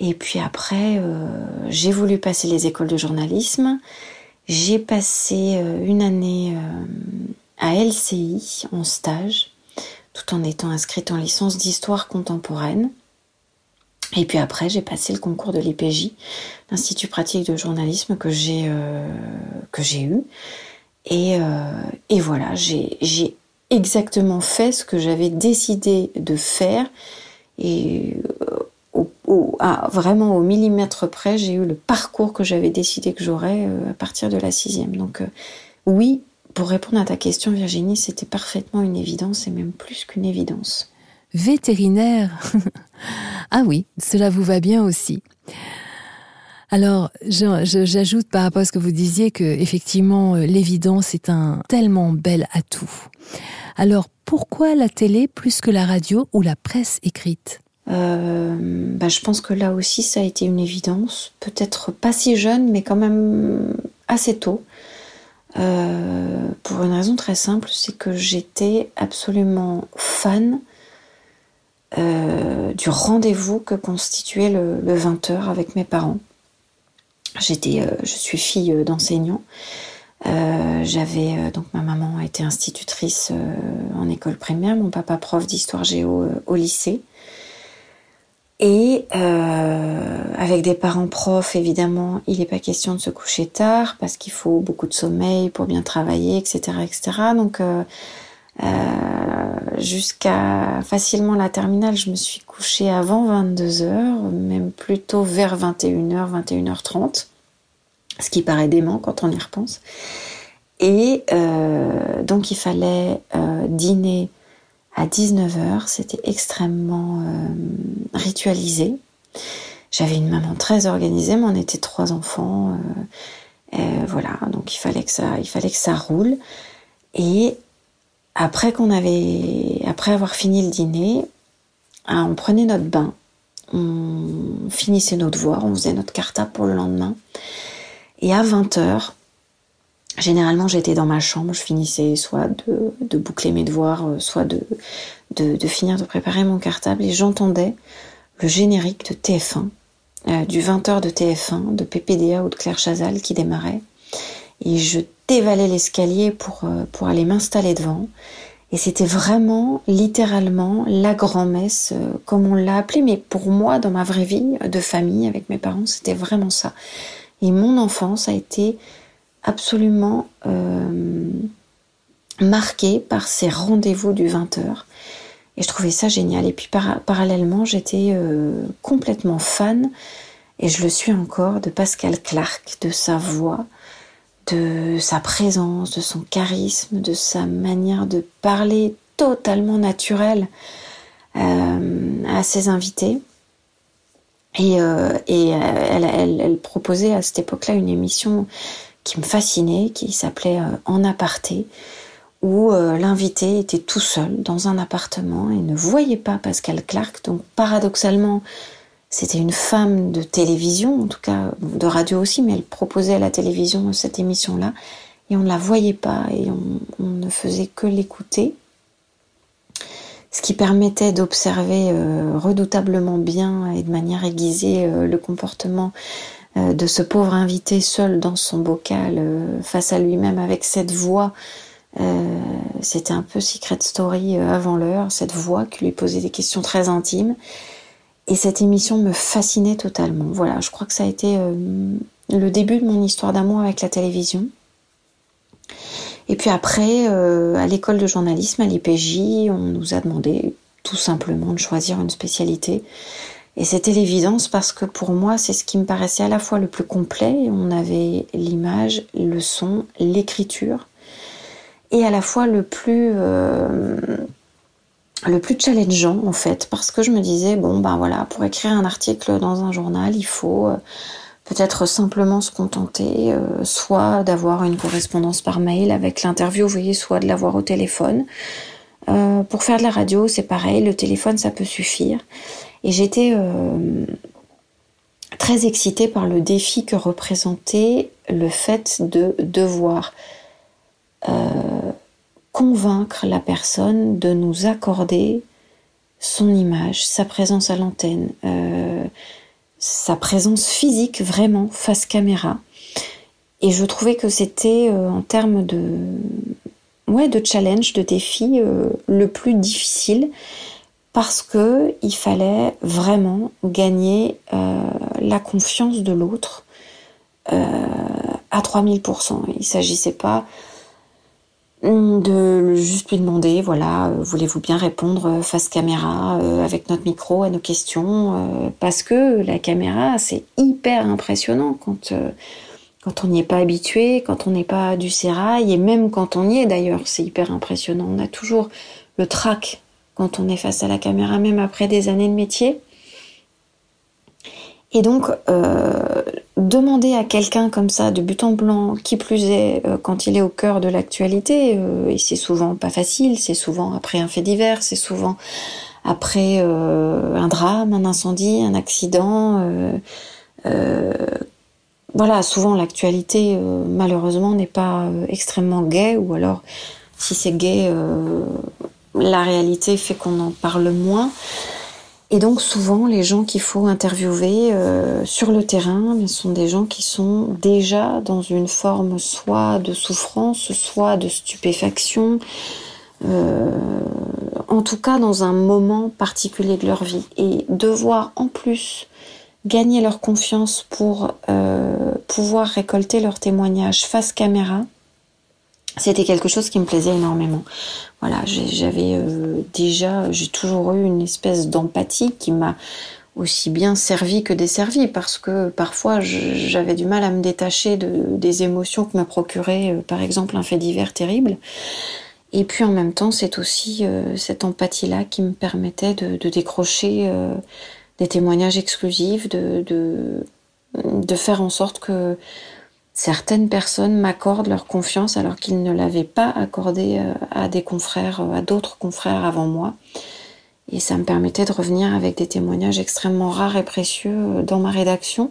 Et puis après, euh, j'ai voulu passer les écoles de journalisme. J'ai passé euh, une année euh, à LCI en stage, tout en étant inscrite en licence d'histoire contemporaine. Et puis après, j'ai passé le concours de l'IPJ, l'Institut pratique de journalisme que j'ai eu. Et, et voilà, j'ai exactement fait ce que j'avais décidé de faire. Et vraiment au millimètre près, j'ai eu le parcours que j'avais décidé que j'aurais euh, à partir de la sixième. Donc euh, oui, pour répondre à ta question Virginie, c'était parfaitement une évidence et même plus qu'une évidence. Vétérinaire Ah oui, cela vous va bien aussi. Alors, j'ajoute par rapport à ce que vous disiez que effectivement euh, l'évidence est un tellement bel atout. Alors, pourquoi la télé plus que la radio ou la presse écrite? Euh, bah, je pense que là aussi ça a été une évidence, peut-être pas si jeune, mais quand même assez tôt. Euh, pour une raison très simple, c'est que j'étais absolument fan euh, du rendez-vous que constituait le, 20h avec mes parents. J'étais, je suis fille d'enseignant. j'avais donc ma maman était institutrice en école primaire, mon papa prof d'histoire géo au lycée. Et euh, avec des parents profs, évidemment, il n'est pas question de se coucher tard parce qu'il faut beaucoup de sommeil pour bien travailler, etc., etc. Donc, euh, euh, jusqu'à facilement la terminale, je me suis couchée avant 22 heures, même plutôt vers 21h, 21h30, ce qui paraît dément quand on y repense. Et euh, donc, il fallait euh, dîner à 19h. C'était extrêmement euh, ritualisé. J'avais une maman très organisée, mais on était trois enfants. Euh, voilà, donc il fallait que ça, il fallait que ça roule. Et après qu'on avait, après avoir fini le dîner, hein, on prenait notre bain, on finissait nos devoirs, on faisait notre cartable pour le lendemain. Et à 20h, Généralement, j'étais dans ma chambre, je finissais soit de, boucler mes devoirs, euh, soit de, de, finir de préparer mon cartable, et j'entendais le générique de TF1, euh, du 20h de TF1, de PPDA ou de Claire Chazal qui démarrait. Et je dévalais l'escalier pour, euh, pour aller m'installer devant. Et c'était vraiment, littéralement, la grand-messe, comme on l'a appelé, mais pour moi, dans ma vraie vie de famille, avec mes parents, c'était vraiment ça. Et mon enfance a été absolument euh, marquée par ces rendez-vous du 20h. Et je trouvais ça génial. Et puis parallèlement, j'étais euh, complètement fan, et je le suis encore, de Pascal Clark, de sa voix, de sa présence, de son charisme, de sa manière de parler totalement naturelle euh, à ses invités. Et, et elle, proposait à cette époque-là une émission qui me fascinait, qui s'appelait En aparté, où euh, l'invité était tout seul dans un appartement et ne voyait pas Pascal Clark. Donc paradoxalement, c'était une femme de télévision, en tout cas de radio aussi, mais elle proposait à la télévision cette émission-là et on ne la voyait pas et on, ne faisait que l'écouter. Ce qui permettait d'observer euh, redoutablement bien et de manière aiguisée euh, le comportement de ce pauvre invité seul dans son bocal face à lui-même avec cette voix euh, c'était un peu Secret Story euh, avant l'heure, cette voix qui lui posait des questions très intimes. Et cette émission me fascinait totalement. Voilà, je crois que ça a été euh, le début de mon histoire d'amour avec la télévision. Et puis après, à l'école de journalisme, à l'IPJ, on nous a demandé tout simplement de choisir une spécialité. Et c'était l'évidence parce que pour moi, c'est ce qui me paraissait à la fois le plus complet. On avait l'image, le son, l'écriture. Et à la fois le plus euh, le plus challengeant en fait. Parce que je me disais bon ben voilà pour écrire un article dans un journal il faut euh, peut-être simplement se contenter euh, soit d'avoir une correspondance par mail avec l'interview vous voyez soit de l'avoir au téléphone. Pour faire de la radio c'est pareil le téléphone ça peut suffire et j'étais très excitée par le défi que représentait le fait de devoir euh, convaincre la personne de nous accorder son image, sa présence à l'antenne, euh, sa présence physique vraiment face caméra. Et je trouvais que c'était euh, en termes de, ouais, de challenge, de défi, le plus difficile parce que il fallait vraiment gagner la confiance de l'autre à 3000%. Il s'agissait pas de juste lui demander, voilà, euh, voulez-vous bien répondre euh, face caméra euh, avec notre micro à nos questions Parce que la caméra, c'est hyper impressionnant quand, quand on n'y est pas habitué, quand on n'est pas du sérail, et même quand on y est d'ailleurs, c'est hyper impressionnant. On a toujours le trac quand on est face à la caméra, même après des années de métier. Et donc, euh, demander à quelqu'un comme ça, de but en blanc, qui plus est, euh, quand il est au cœur de l'actualité, euh, et c'est souvent pas facile, c'est souvent après un fait divers, c'est souvent après un drame, un incendie, un accident. voilà, souvent l'actualité, malheureusement, n'est pas extrêmement gaie, ou alors, si c'est gay, la réalité fait qu'on en parle moins. Et donc souvent, les gens qu'il faut interviewer euh, sur le terrain ce sont des gens qui sont déjà dans une forme soit de souffrance, soit de stupéfaction, euh, en tout cas dans un moment particulier de leur vie. Et devoir en plus gagner leur confiance pour euh, pouvoir récolter leurs témoignages face caméra, c'était quelque chose qui me plaisait énormément. Voilà, j'avais euh, déjà, j'ai toujours eu une espèce d'empathie qui m'a aussi bien servi que desservi parce que parfois j'avais du mal à me détacher de, des émotions que me procurait euh, par exemple un fait divers terrible. Et puis en même temps, c'est aussi euh, cette empathie-là qui me permettait de, décrocher des témoignages exclusifs, de faire en sorte que certaines personnes m'accordent leur confiance alors qu'ils ne l'avaient pas accordée euh, à des confrères, euh, à d'autres confrères avant moi. Et ça me permettait de revenir avec des témoignages extrêmement rares et précieux euh, dans ma rédaction.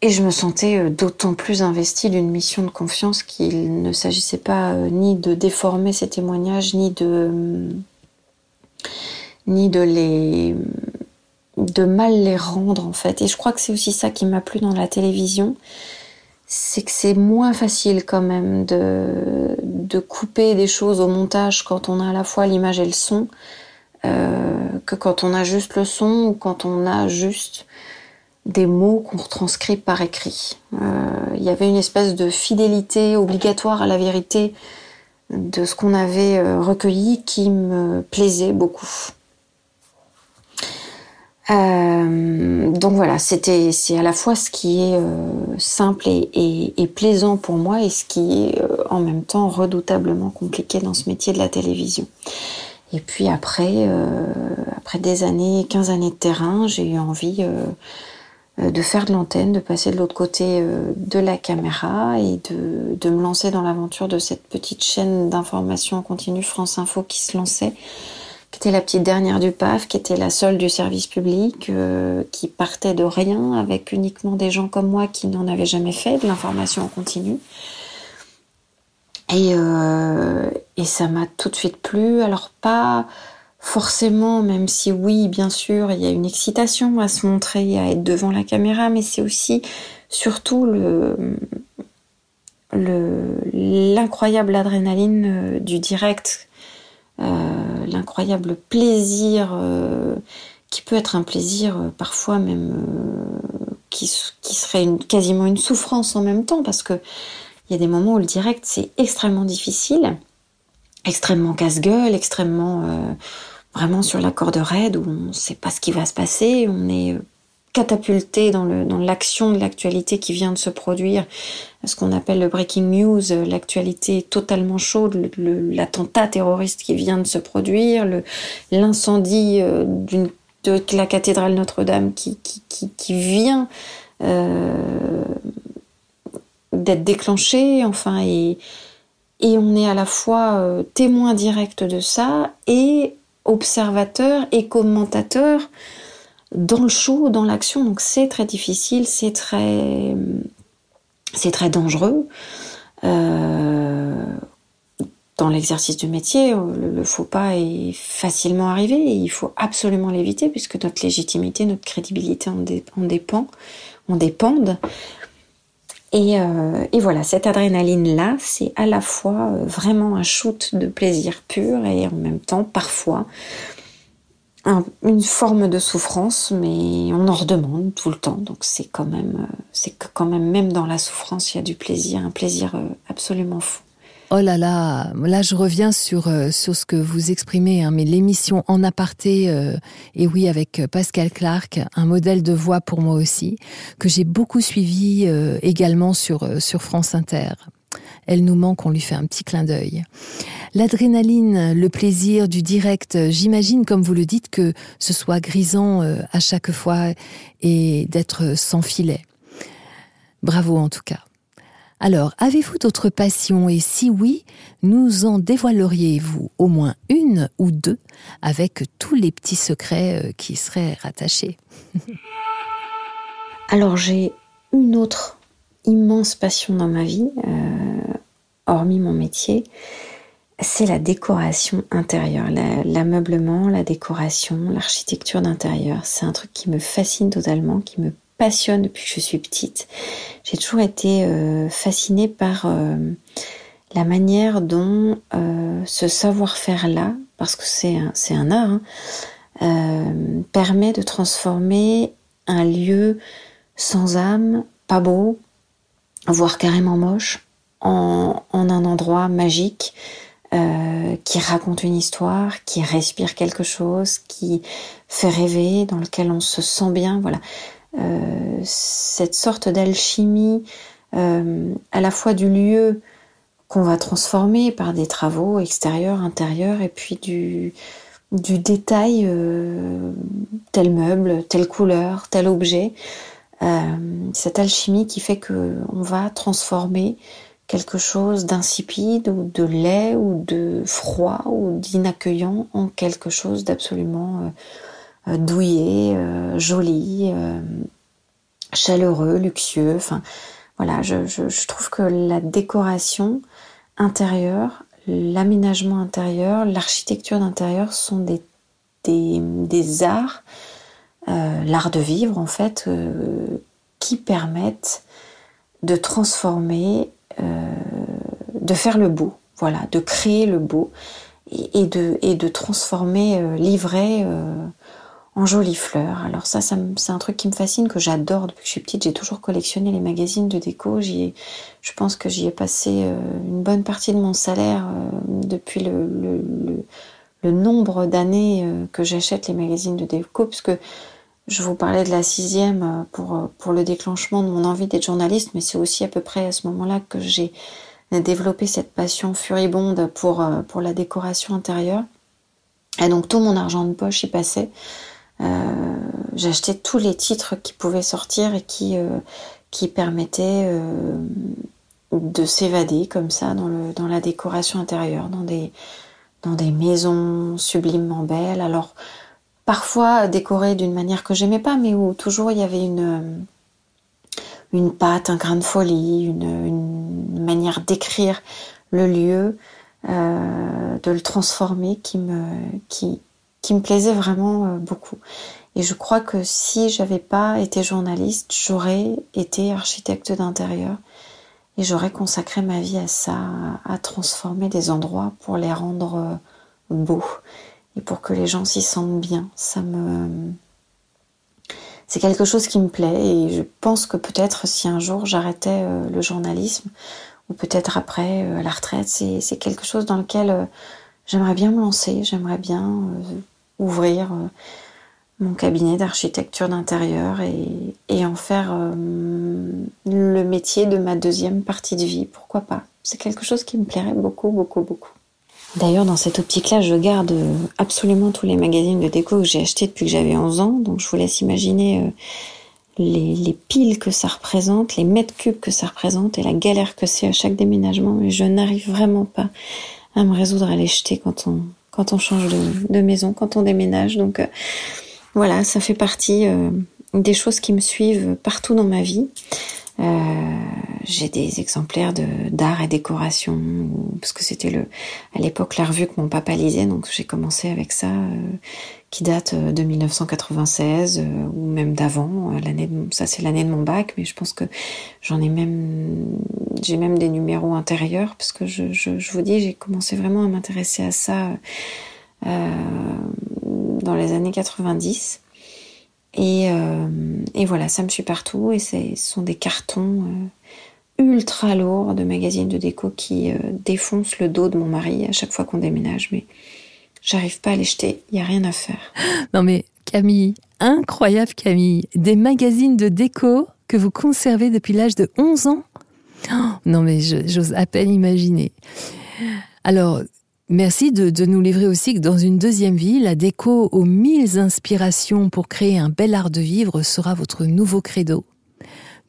et je me sentais d'autant plus investie d'une mission de confiance qu'il ne s'agissait pas ni de déformer ces témoignages, ni de, ni de les de mal les rendre en fait. Et je crois que c'est aussi ça qui m'a plu dans la télévision, c'est que c'est moins facile quand même de, de couper des choses au montage quand on a à la fois l'image et le son, euh, que quand on a juste le son ou quand on a juste des mots qu'on retranscrit par écrit. Il y avait une espèce de fidélité obligatoire à la vérité de ce qu'on avait recueilli qui me plaisait beaucoup. Euh, donc voilà, c'était c'est à la fois ce qui est euh, simple et, et, plaisant pour moi et ce qui est euh, en même temps redoutablement compliqué dans ce métier de la télévision. Et puis après, après des années, 15 années de terrain, j'ai eu envie de faire de l'antenne, de passer de l'autre côté de la caméra et de, de me lancer dans l'aventure de cette petite chaîne d'information en continu France Info qui se lançait qui était la petite dernière du PAF, qui était la seule du service public, euh, qui partait de rien, avec uniquement des gens comme moi qui n'en avaient jamais fait, de l'information en continu. Et, euh, et ça m'a tout de suite plu. Alors pas forcément, même si oui, bien sûr, il y a une excitation à se montrer, à être devant la caméra, mais c'est aussi surtout le l'incroyable adrénaline euh, du direct l'incroyable plaisir euh, qui peut être un plaisir euh, parfois même qui, qui, serait quasiment une souffrance en même temps parce que il y a des moments où le direct c'est extrêmement difficile, extrêmement casse-gueule, extrêmement vraiment sur la corde raide où on ne sait pas ce qui va se passer, on est catapulté dans l'action de l'actualité qui vient de se produire, ce qu'on appelle le breaking news, l'actualité totalement chaude, l'attentat terroriste qui vient de se produire, l'incendie euh, de la cathédrale Notre-Dame qui, vient euh, d'être déclenché, enfin, et, on est à la fois euh, témoin direct de ça et observateur et commentateur dans le show, dans l'action. Donc c'est très difficile, c'est très, c'est très dangereux. Euh, dans l'exercice du métier, le, faux pas est facilement arrivé et il faut absolument l'éviter puisque notre légitimité, notre crédibilité en, dépend, en dépendent. Et, euh, et, voilà, cette adrénaline-là, c'est à la fois euh, vraiment un shoot de plaisir pur et en même temps, parfois, une forme de souffrance, mais on en redemande tout le temps. Donc c'est quand même, euh, c'est quand même, même dans la souffrance, il y a du plaisir, un plaisir euh, absolument fou. Oh là là, là je reviens sur, euh, sur ce que vous exprimez, hein, mais l'émission En aparté, et oui avec Pascal Clark, un modèle de voix pour moi aussi, que j'ai beaucoup suivi également sur, sur France Inter. Elle nous manque, on lui fait un petit clin d'œil. L'adrénaline, le plaisir du direct, j'imagine, comme vous le dites, que ce soit grisant euh, à chaque fois et d'être sans filet. Bravo en tout cas. Alors, avez-vous d'autres passions? Et si oui, nous en dévoileriez-vous au moins une ou deux avec tous les petits secrets euh, qui seraient rattachés? Alors j'ai une autre immense passion dans ma vie, euh, hormis mon métier, c'est la décoration intérieure, l'ameublement, la, décoration, l'architecture d'intérieur. C'est un truc qui me fascine totalement, qui me passionne depuis que je suis petite. J'ai toujours été euh, fascinée par euh, la manière dont euh, ce savoir-faire-là, parce que c'est un, art, hein, permet de transformer un lieu sans âme, pas beau, voire carrément moche, en, un endroit magique euh, qui raconte une histoire, qui respire quelque chose, qui fait rêver, dans lequel on se sent bien. Voilà, euh, cette sorte d'alchimie euh, à la fois du lieu qu'on va transformer par des travaux extérieurs, intérieurs, et puis du, détail, tel meuble, telle couleur, tel objet. Cette alchimie qui fait que on va transformer quelque chose d'insipide ou de laid ou de froid ou d'inaccueillant en quelque chose d'absolument euh, euh, douillet, euh, joli, chaleureux, luxueux. Enfin, voilà, je, trouve que la décoration intérieure, l'aménagement intérieur, l'architecture d'intérieur sont des, des, arts, l'art de vivre en fait, qui permettent de transformer euh, de faire le beau, voilà, de créer le beau et, de, et transformer euh, l'ivraie euh, en jolies fleurs. Alors ça, c'est un truc qui me fascine, que j'adore depuis que je suis petite. J'ai toujours collectionné les magazines de déco. Je pense que j'y ai passé euh, une bonne partie de mon salaire euh, depuis le, nombre d'années euh, que j'achète les magazines de déco, parce je vous parlais de la sixième pour, pour le déclenchement de mon envie d'être journaliste, mais c'est aussi à peu près à ce moment-là que j'ai développé cette passion furibonde pour, pour la décoration intérieure. Et donc tout mon argent de poche y passait. Euh, J'achetais tous les titres qui pouvaient sortir et qui, euh, permettaient euh, de s'évader comme ça dans, la décoration intérieure, dans des, maisons sublimement belles. Parfois décorées d'une manière que j'aimais pas, mais où toujours il y avait une une patte, un grain de folie, une, manière d'écrire le lieu, euh, de le transformer qui me, qui, me plaisait vraiment euh, beaucoup. Et je crois que si j'avais pas été journaliste, j'aurais été architecte d'intérieur et j'aurais consacré ma vie à ça, à transformer des endroits pour les rendre euh, beaux et pour que les gens s'y sentent bien. Ça me c'est quelque chose qui me plaît et je pense que peut-être si un jour j'arrêtais euh, le journalisme ou peut-être après à la retraite, c'est quelque chose dans lequel j'aimerais bien me lancer, j'aimerais bien ouvrir euh, mon cabinet d'architecture d'intérieur et, en faire euh, le métier de ma deuxième partie de vie. Pourquoi pas? C'est quelque chose qui me plairait beaucoup, beaucoup, beaucoup. D'ailleurs, dans cette optique-là, je garde absolument tous les magazines de déco que j'ai achetés depuis que j'avais 11 ans. Donc, je vous laisse imaginer euh, les, les, piles que ça représente, les mètres cubes que ça représente et la galère que c'est à chaque déménagement. Mais je n'arrive vraiment pas à me résoudre à les jeter quand on, change de, maison, quand on déménage. Donc euh, voilà, ça fait partie euh, des choses qui me suivent partout dans ma vie. Euh, j'ai des exemplaires d'art et décoration parce que c'était le à l'époque la revue que mon papa lisait donc j'ai commencé avec ça qui date de 1996 ou même d'avant l'année ça c'est l'année de mon bac mais je pense que j'en ai même j'ai même des numéros intérieurs parce que je, je, vous dis j'ai commencé vraiment à m'intéresser à ça euh, dans les années 90. Et, euh, et, voilà, ça me suit partout. Et ce sont des cartons euh, ultra lourds de magazines de déco qui défoncent le dos de mon mari à chaque fois qu'on déménage. Mais j'arrive pas à les jeter. Il y a rien à faire. Non mais Camille, incroyable Camille, des magazines de déco que vous conservez depuis l'âge de 11 ans? Oh, non mais j'ose à peine imaginer. Alors, Merci de, nous livrer aussi que dans une deuxième vie, la déco aux mille inspirations pour créer un bel art de vivre sera votre nouveau credo.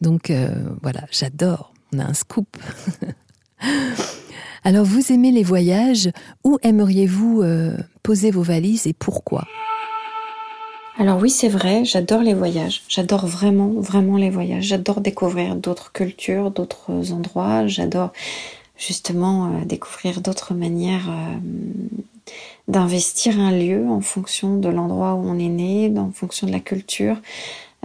Donc euh, voilà, j'adore, on a un scoop. Alors vous aimez les voyages, où aimeriez-vous euh, poser vos valises et pourquoi? Alors oui, c'est vrai, j'adore les voyages. J'adore vraiment, vraiment les voyages. J'adore découvrir d'autres cultures, d'autres endroits. J'adore justement euh, découvrir d'autres manières euh, d'investir un lieu en fonction de l'endroit où on est né, en fonction de la culture,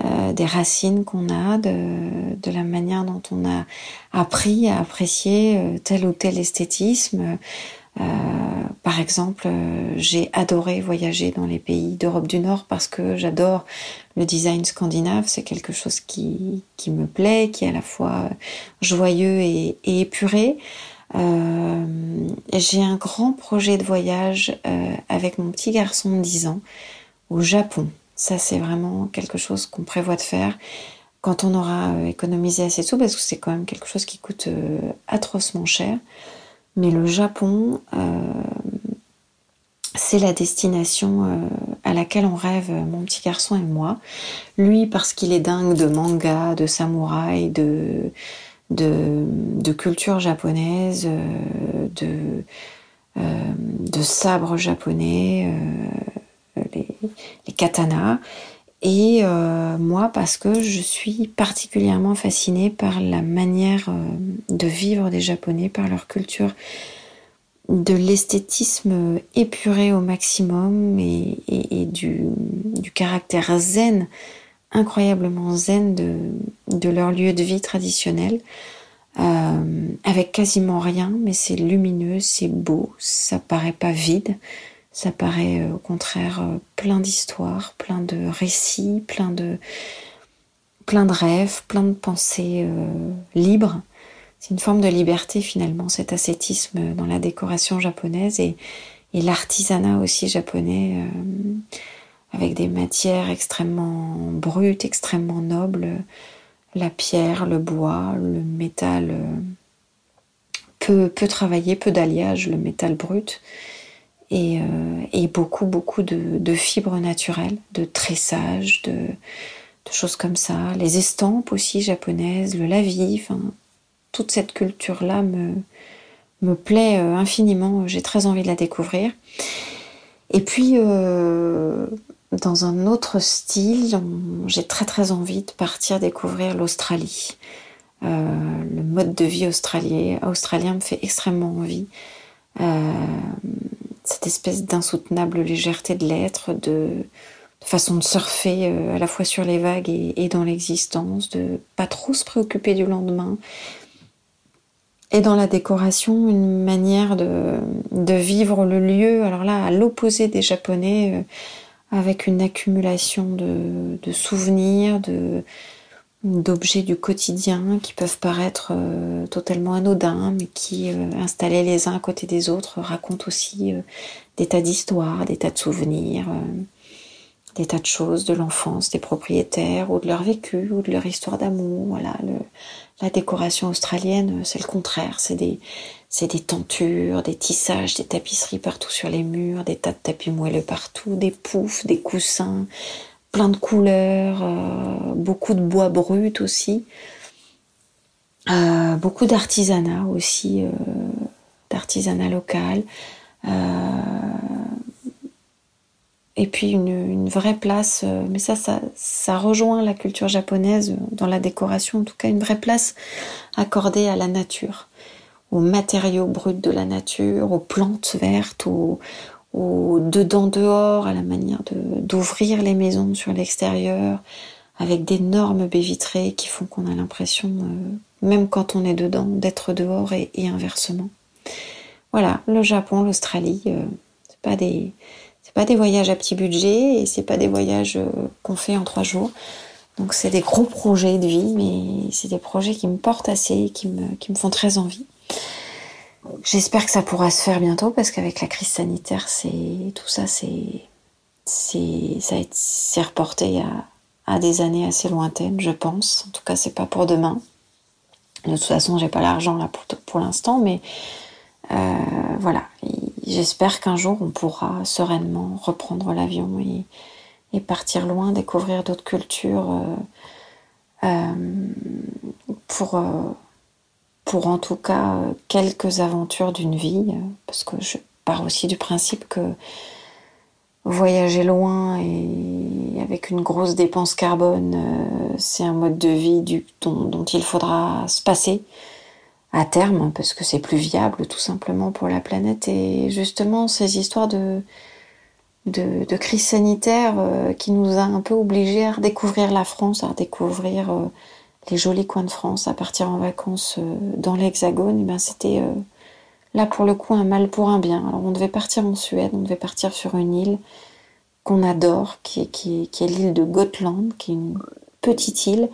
euh, des racines qu'on a, de, la manière dont on a appris à apprécier tel ou tel esthétisme. par exemple, j'ai adoré voyager dans les pays d'Europe du Nord parce que j'adore le design scandinave. C'est quelque chose qui, qui me plaît, qui est à la fois joyeux et, et épuré. Euh, j'ai un grand projet de voyage euh, avec mon petit garçon de 10 ans au Japon. Ça, c'est vraiment quelque chose qu'on prévoit de faire quand on aura euh, économisé assez de sous, parce que c'est quand même quelque chose qui coûte atrocement cher. Mais le Japon, c'est la destination à laquelle on rêve, mon petit garçon et moi. Lui, parce qu'il est dingue de manga, de samouraï, de culture japonaise, euh, de, euh, de sabres japonais, euh, les, katanas. Et moi, parce que je suis particulièrement fascinée par la manière de vivre des Japonais, par leur culture, de l'esthétisme épuré au maximum et, du, caractère zen incroyablement zen de, de leur lieu de vie traditionnel, euh, avec quasiment rien, mais c'est lumineux, c'est beau, ça paraît pas vide, Ça paraît euh, au contraire euh, plein d'histoires, plein de récits, plein de, rêves, plein de pensées euh, libres. C'est une forme de liberté finalement, cet ascétisme dans la décoration japonaise et, et l'artisanat aussi japonais avec des matières extrêmement brutes, extrêmement nobles, la pierre, le bois, le métal peu, peu travaillé, peu d'alliage, le métal brut et, euh, beaucoup, beaucoup de, fibres naturelles, de tressage, de, choses comme ça. Les estampes aussi japonaises, le lavis, toute cette culture-là me, me plaît euh, infiniment. J'ai très envie de la découvrir. Et puis, euh, dans un autre style, j'ai très très envie de partir découvrir l'Australie. le mode de vie australien, australien me fait extrêmement envie cette espèce d'insoutenable légèreté de l'être, de, façon de surfer euh, à la fois sur les vagues et, dans l'existence, de pas trop se préoccuper du lendemain. Et dans la décoration, une manière de, vivre le lieu, alors là, à l'opposé des Japonais, euh, avec une accumulation de, de souvenirs, de, d'objets du quotidien qui peuvent paraître euh, totalement anodins, mais qui, euh, installés les uns à côté des autres, racontent aussi euh, des tas d'histoires, des tas de souvenirs, des tas de choses de l'enfance des propriétaires, ou de leur vécu, ou de leur histoire d'amour. Voilà, la décoration australienne, c'est le contraire, c'est des, c'est des tentures, des tissages, des tapisseries partout sur les murs, des tas de tapis moelleux partout, des poufs, des coussins, plein de couleurs, euh, beaucoup de bois brut aussi, euh, beaucoup d'artisanat aussi, euh, d'artisanat local. et puis une, vraie place, mais ça, ça, ça rejoint la culture japonaise dans la décoration, en tout cas une vraie place accordée à la nature, aux matériaux bruts de la nature, aux plantes vertes, aux, ou dedans dehors à la manière d'ouvrir les maisons sur l'extérieur avec d'énormes baies vitrées qui font qu'on a l'impression, euh, même quand on est dedans, d'être dehors et, inversement. Voilà, le Japon, l'Australie, euh, c'est pas des c'est pas des voyages à petit budget et c'est pas des voyages euh, qu'on fait en trois jours. Donc c'est des gros projets de vie, mais c'est des projets qui me portent assez, qui me, qui me font très envie. J'espère que ça pourra se faire bientôt parce qu'avec la crise sanitaire, c'est tout ça, c'est ça s'est reporté à, à des années assez lointaines, je pense. En tout cas, c'est pas pour demain. De toute façon, j'ai pas l'argent là pour, pour l'instant, mais euh, voilà. J'espère qu'un jour on pourra sereinement reprendre l'avion et, et, partir loin, découvrir d'autres cultures euh, euh, pour pour en tout cas quelques aventures d'une vie, parce que je pars aussi du principe que voyager loin et avec une grosse dépense carbone, euh, c'est un mode de vie dont, il faudra se passer à terme, parce que c'est plus viable tout simplement pour la planète. Et justement, ces histoires de, crise sanitaire euh, qui nous a un peu obligés à redécouvrir la France, à redécouvrir euh, les jolis coins de France, à partir en vacances euh, dans l'Hexagone, eh ben c'était euh, là pour le coup un mal pour un bien. Alors on devait partir en Suède, on devait partir sur une île qu'on adore, qui est, l'île de Gotland, qui est une petite île,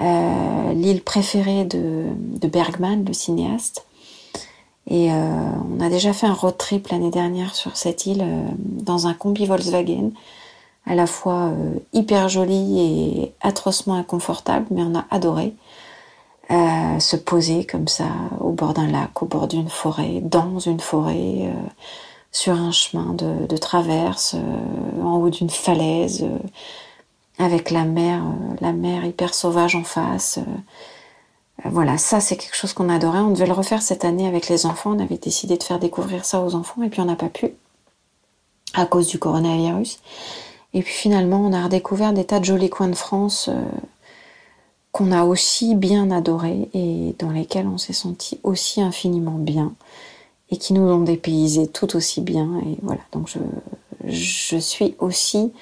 euh, l'île préférée de, de, Bergman, le cinéaste. Et on a déjà fait un road trip l'année dernière sur cette île dans un combi Volkswagen à la fois euh, hyper jolie et atrocement inconfortable, mais on a adoré euh, se poser comme ça au bord d'un lac, au bord d'une forêt, dans une forêt, euh, sur un chemin de, traverse, en haut d'une falaise, avec la mer, la mer hyper sauvage en face. voilà, ça c'est quelque chose qu'on adorait. On devait le refaire cette année avec les enfants. On avait décidé de faire découvrir ça aux enfants et puis on n'a pas pu à cause du coronavirus. Et puis finalement, on a redécouvert des tas de jolis coins de France euh, qu'on a aussi bien adorés et dans lesquels on s'est senti aussi infiniment bien et qui nous ont dépaysé tout aussi bien. Et voilà, donc je, je suis aussi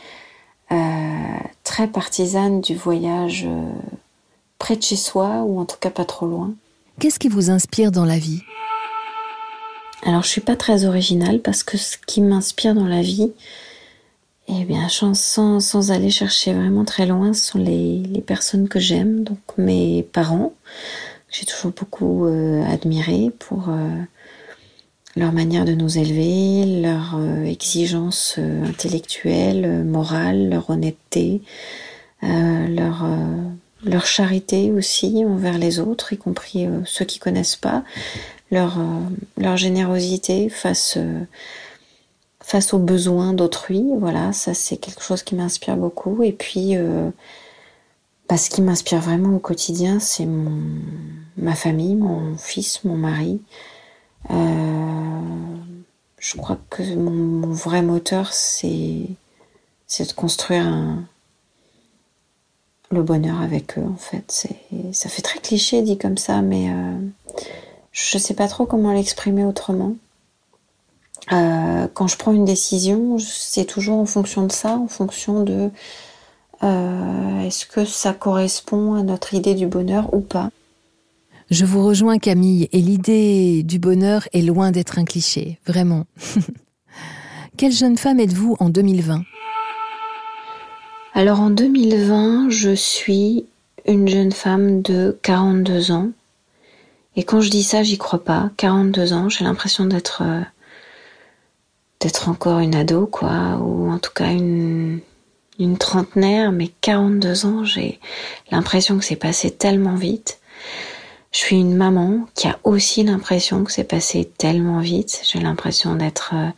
euh, très partisane du voyage euh, près de chez soi ou en tout cas pas trop loin. Qu'est-ce qui vous inspire dans la vie? Alors je suis pas très originale parce que ce qui m'inspire dans la vie, eh bien sans, sans aller chercher vraiment très loin, ce sont les, personnes que j'aime, donc mes parents. J'ai toujours beaucoup euh, admiré pour euh, leur manière de nous élever, leur euh, exigence euh, intellectuelle, morale, leur honnêteté, leur, charité aussi envers les autres, y compris ceux qui connaissent pas, leur générosité face, face aux besoins d'autrui. Voilà, ça c'est quelque chose qui m'inspire beaucoup. Et puis, bah, ce qui m'inspire vraiment au quotidien, c'est ma famille, mon fils, mon mari. Euh, je crois que mon, vrai moteur, c'est c'est de construire le bonheur avec eux, en fait. C'est, ça fait très cliché dit comme ça, mais euh, je sais pas trop comment l'exprimer autrement. Euh, quand je prends une décision, c'est toujours en fonction de ça, en fonction de euh, est-ce que ça correspond à notre idée du bonheur ou pas. Je vous rejoins Camille, et l'idée du bonheur est loin d'être un cliché, vraiment. Quelle jeune femme êtes-vous en 2020 Alors en 2020, je suis une jeune femme de 42 ans. Et quand je dis ça, j'y crois pas. 42 ans, j'ai l'impression d'être euh, d'être encore une ado, quoi, ou en tout cas une, une trentenaire, mais 42 ans, j'ai l'impression que c'est passé tellement vite. Je suis une maman qui a aussi l'impression que c'est passé tellement vite. J'ai l'impression d'être euh,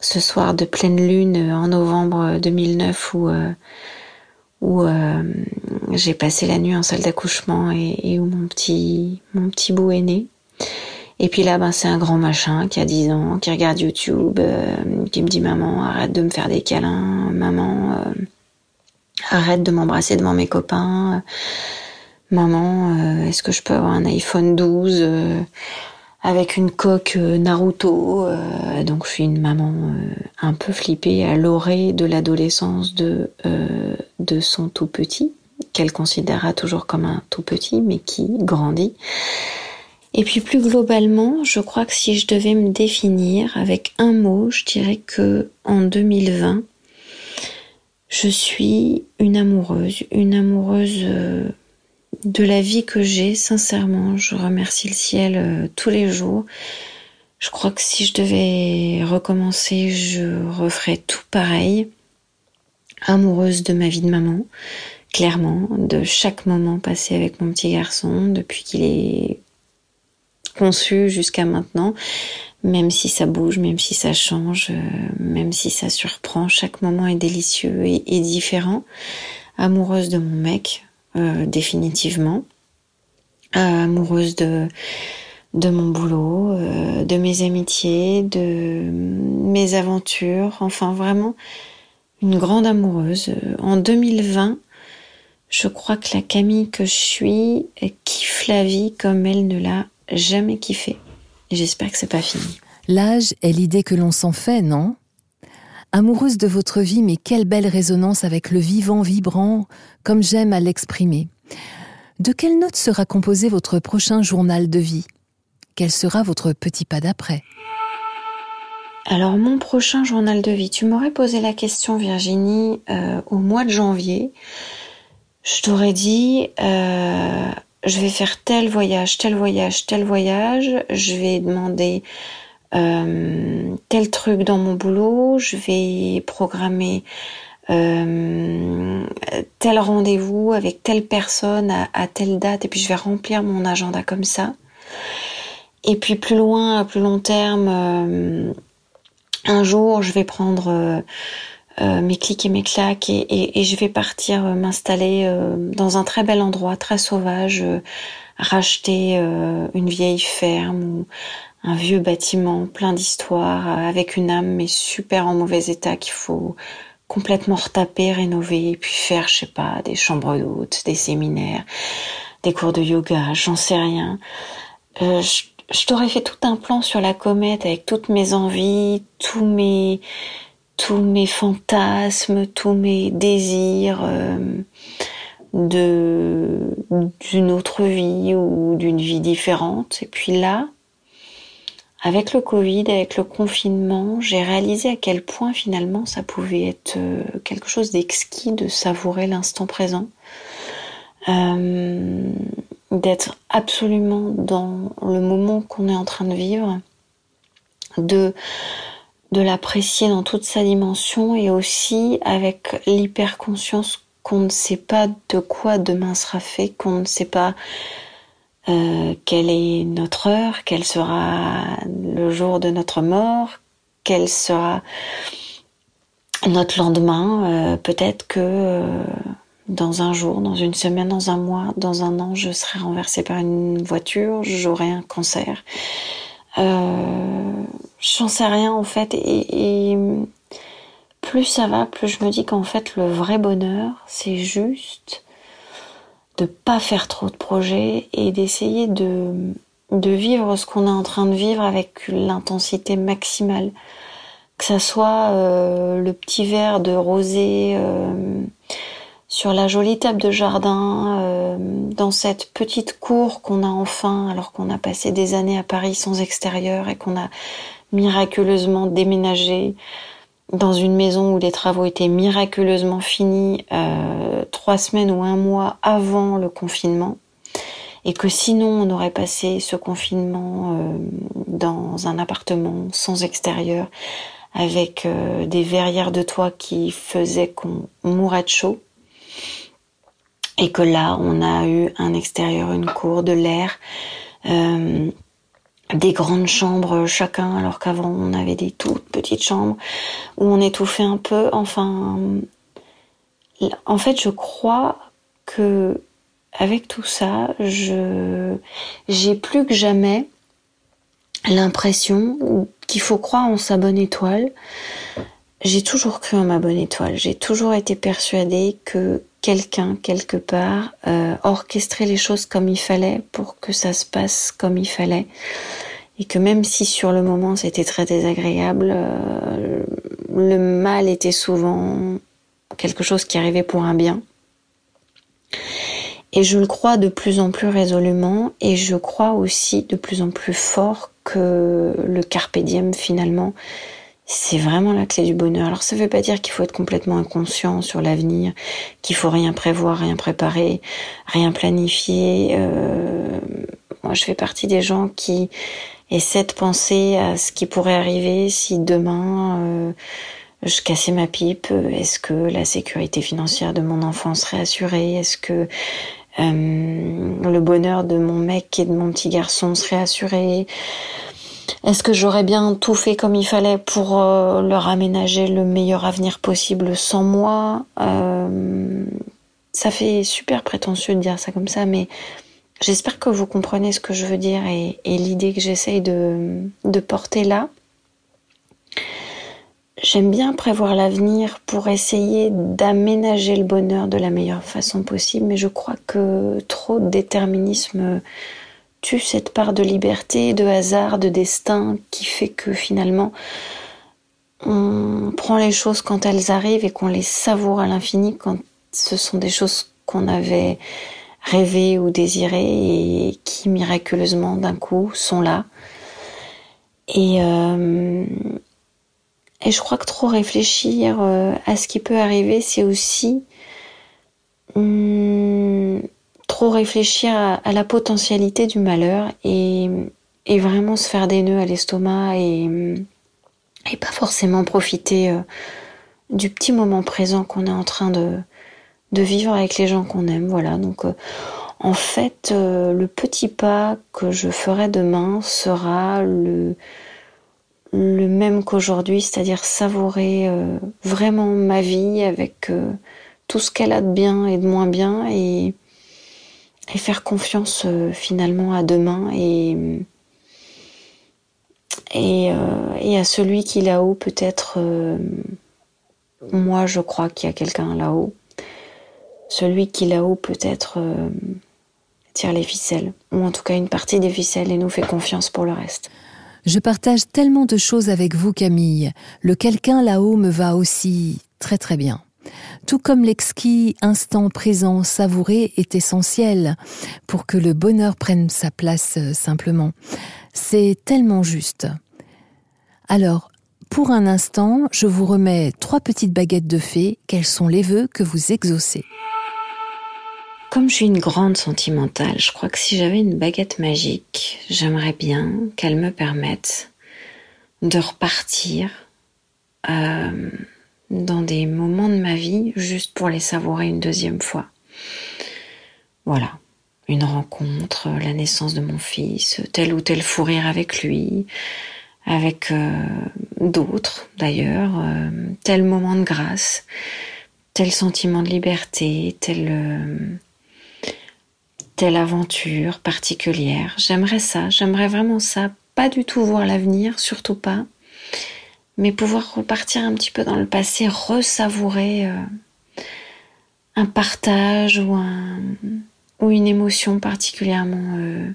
ce soir de pleine lune en novembre 2009 où, euh, où euh, j'ai passé la nuit en salle d'accouchement et, et, où mon petit, mon petit bout est né. Et puis là, ben, c'est un grand machin qui a 10 ans, qui regarde YouTube, euh, qui me dit maman, arrête de me faire des câlins, maman, euh, arrête de m'embrasser devant mes copains. Maman, euh, est-ce que je peux avoir un iPhone 12 euh, avec une coque Naruto Donc je suis une maman un peu flippée à l'orée de l'adolescence de, de son tout petit, qu'elle considérera toujours comme un tout petit, mais qui grandit. Et puis plus globalement, je crois que si je devais me définir avec un mot, je dirais que en 2020, je suis une amoureuse, une amoureuse euh, de la vie que j'ai, sincèrement. Je remercie le ciel euh, tous les jours. Je crois que si je devais recommencer, je referais tout pareil. Amoureuse de ma vie de maman, clairement, de chaque moment passé avec mon petit garçon depuis qu'il est conçu jusqu'à maintenant, même si ça bouge, même si ça change, euh, même si ça surprend, chaque moment est délicieux et, différent. Amoureuse de mon mec, euh, définitivement. Euh, amoureuse de, mon boulot, de mes amitiés, de mes aventures, enfin vraiment une grande amoureuse. En 2020, je crois que la Camille que je suis kiffe la vie comme elle ne l'a jamais kiffé. J'espère que c'est pas fini. L'âge est l'idée que l'on s'en fait, non? Amoureuse de votre vie, mais quelle belle résonance avec le vivant vibrant, comme j'aime à l'exprimer. De quelle note sera composé votre prochain journal de vie? Quel sera votre petit pas d'après? Alors mon prochain journal de vie, tu m'aurais posé la question Virginie euh, au mois de janvier. Je t'aurais dit, euh, je vais faire tel voyage, tel voyage, tel voyage, je vais demander euh, tel truc dans mon boulot, je vais programmer euh, tel rendez-vous avec telle personne à, telle date et puis je vais remplir mon agenda comme ça. Et puis plus loin, à plus long terme, euh, un jour je vais prendre euh, euh mes clics et mes claques et, et, je vais partir euh, m'installer euh, dans un très bel endroit, très sauvage, racheter une vieille ferme ou un vieux bâtiment plein d'histoires avec une âme mais super en mauvais état qu'il faut complètement retaper, rénover puis faire, je sais pas, des chambres d'hôtes, des séminaires, des cours de yoga, j'en sais rien. Euh, je t'aurais fait tout un plan sur la comète avec toutes mes envies, tous mes tous mes fantasmes, tous mes désirs euh, d'une autre vie ou d'une vie différente. Et puis là, avec le Covid, avec le confinement, j'ai réalisé à quel point finalement ça pouvait être euh, quelque chose d'exquis de savourer l'instant présent, euh, d'être absolument dans le moment qu'on est en train de vivre, de de l'apprécier dans toute sa dimension et aussi avec l'hyper-conscience qu'on ne sait pas de quoi demain sera fait, qu'on ne sait pas euh, quelle est notre heure, quel sera le jour de notre mort, quel sera notre lendemain. Euh, peut-être que euh, dans un jour, dans une semaine, dans un mois, dans un an, je serai renversée par une voiture, j'aurai un cancer. J'en sais rien en fait. Et, plus ça va, plus je me dis qu'en fait le vrai bonheur, c'est juste de pas faire trop de projets et d'essayer de, de vivre ce qu'on est en train de vivre avec l'intensité maximale. Que ça soit euh, le petit verre de rosé euh, sur la jolie table de jardin, euh, dans cette petite cour qu'on a enfin, alors qu'on a passé des années à Paris sans extérieur et qu'on a miraculeusement déménagé dans une maison où les travaux étaient miraculeusement finis euh, trois semaines ou un mois avant le confinement. Et que sinon on aurait passé ce confinement euh, dans un appartement sans extérieur avec des verrières de toit qui faisaient qu'on mourait de chaud et que là on a eu un extérieur, une cour, de l'air, des grandes chambres chacun, alors qu'avant on avait des toutes petites chambres où on étouffait un peu. Enfin, en fait, je crois que avec tout ça, j'ai plus que jamais l'impression qu'il faut croire en sa bonne étoile. J'ai toujours cru en ma bonne étoile. J'ai toujours été persuadée que quelqu'un quelque part euh, orchestrer les choses comme il fallait pour que ça se passe comme il fallait et que même si sur le moment c'était très désagréable, euh, le mal était souvent quelque chose qui arrivait pour un bien. Et je le crois de plus en plus résolument et je crois aussi de plus en plus fort que le carpe diem finalement c'est vraiment la clé du bonheur. Alors ça ne veut pas dire qu'il faut être complètement inconscient sur l'avenir, qu'il faut rien prévoir, rien préparer, rien planifier. Euh, moi, je fais partie des gens qui essaient de penser à ce qui pourrait arriver si demain euh, je cassais ma pipe. Est-ce que la sécurité financière de mon enfant serait assurée? Est-ce que euh, le bonheur de mon mec et de mon petit garçon serait assuré? Est-ce que j'aurais bien tout fait comme il fallait pour euh, leur aménager le meilleur avenir possible sans moi? Euh, Ça fait super prétentieux de dire ça comme ça, mais j'espère que vous comprenez ce que je veux dire et, l'idée que j'essaye de, de porter là. J'aime bien prévoir l'avenir pour essayer d'aménager le bonheur de la meilleure façon possible, mais je crois que trop de déterminisme tue cette part de liberté, de hasard, de destin qui fait que finalement on prend les choses quand elles arrivent et qu'on les savoure à l'infini quand ce sont des choses qu'on avait rêvé ou désiré et qui miraculeusement d'un coup sont là. Et, euh, je crois que trop réfléchir euh, à ce qui peut arriver, c'est aussi hum, trop réfléchir à, la potentialité du malheur et, vraiment se faire des nœuds à l'estomac et, pas forcément profiter euh, du petit moment présent qu'on est en train de, vivre avec les gens qu'on aime. Voilà, donc euh, en fait, euh, le petit pas que je ferai demain sera le, le même qu'aujourd'hui, c'est-à-dire savourer vraiment ma vie avec tout ce qu'elle a de bien et de moins bien et, et faire confiance euh, finalement à demain et et, euh, et à celui qui là-haut peut-être euh, moi je crois qu'il y a quelqu'un là-haut. Celui qui là-haut peut-être tire les ficelles ou en tout cas une partie des ficelles et nous fait confiance pour le reste. Je partage tellement de choses avec vous Camille. Le quelqu'un là-haut me va aussi très très bien Tout comme l'exquis instant présent savouré est essentiel pour que le bonheur prenne sa place euh, simplement. C'est tellement juste. Alors, pour un instant, je vous remets trois petites baguettes de fées. Quels sont les vœux que vous exaucez? Comme je suis une grande sentimentale, je crois que si j'avais une baguette magique, j'aimerais bien qu'elle me permette de repartir euh, dans des moments de ma vie juste pour les savourer une deuxième fois. Voilà, une rencontre, la naissance de mon fils, tel ou tel fou rire avec lui, avec euh, d'autres d'ailleurs, euh, tel moment de grâce, tel sentiment de liberté, tel euh, telle aventure particulière. J'aimerais ça, j'aimerais vraiment ça. Pas du tout voir l'avenir, surtout pas, mais pouvoir repartir un petit peu dans le passé, ressavourer euh, un partage ou, un, ou une émotion particulièrement euh,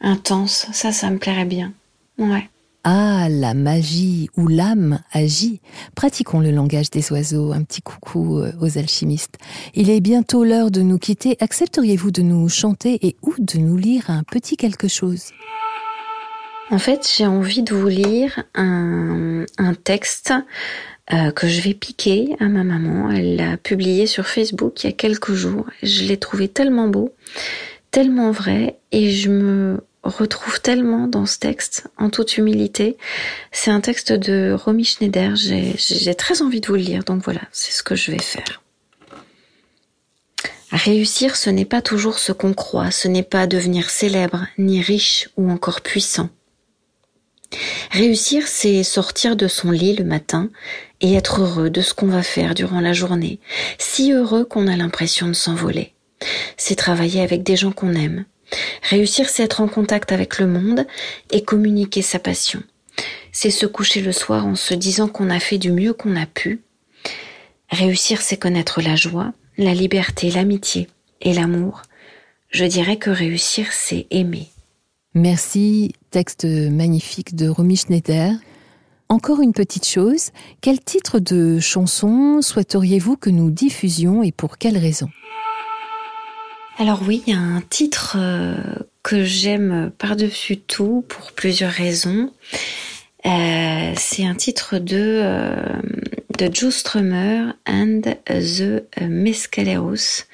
intense. Ça, ça me plairait bien. Ouais. Ah, la magie ou l'âme agit. Pratiquons le langage des oiseaux. Un petit coucou euh, aux alchimistes. Il est bientôt l'heure de nous quitter. Accepteriez-vous de nous chanter et ou de nous lire un petit quelque chose? En fait, j'ai envie de vous lire un, texte euh, que je vais piquer à ma maman. Elle l'a publié sur Facebook il y a quelques jours. Je l'ai trouvé tellement beau, tellement vrai, et je me retrouve tellement dans ce texte, en toute humilité. C'est un texte de Romy Schneider. J'ai très envie de vous le lire, donc voilà, c'est ce que je vais faire. Réussir, ce n'est pas toujours ce qu'on croit, ce n'est pas devenir célèbre, ni riche ou encore puissant. Réussir, c'est sortir de son lit le matin et être heureux de ce qu'on va faire durant la journée, si heureux qu'on a l'impression de s'envoler. C'est travailler avec des gens qu'on aime. Réussir, c'est être en contact avec le monde et communiquer sa passion. C'est se coucher le soir en se disant qu'on a fait du mieux qu'on a pu. Réussir, c'est connaître la joie, la liberté, l'amitié et l'amour. Je dirais que réussir, c'est aimer. Merci, texte magnifique de Romy Schneider. Encore une petite chose, quel titre de chanson souhaiteriez-vous que nous diffusions et pour quelle raison? Alors oui, il y a un titre euh, que j'aime par-dessus tout pour plusieurs raisons. Euh, c'est un titre de, euh, de Joe Strummer and the Mescaleros.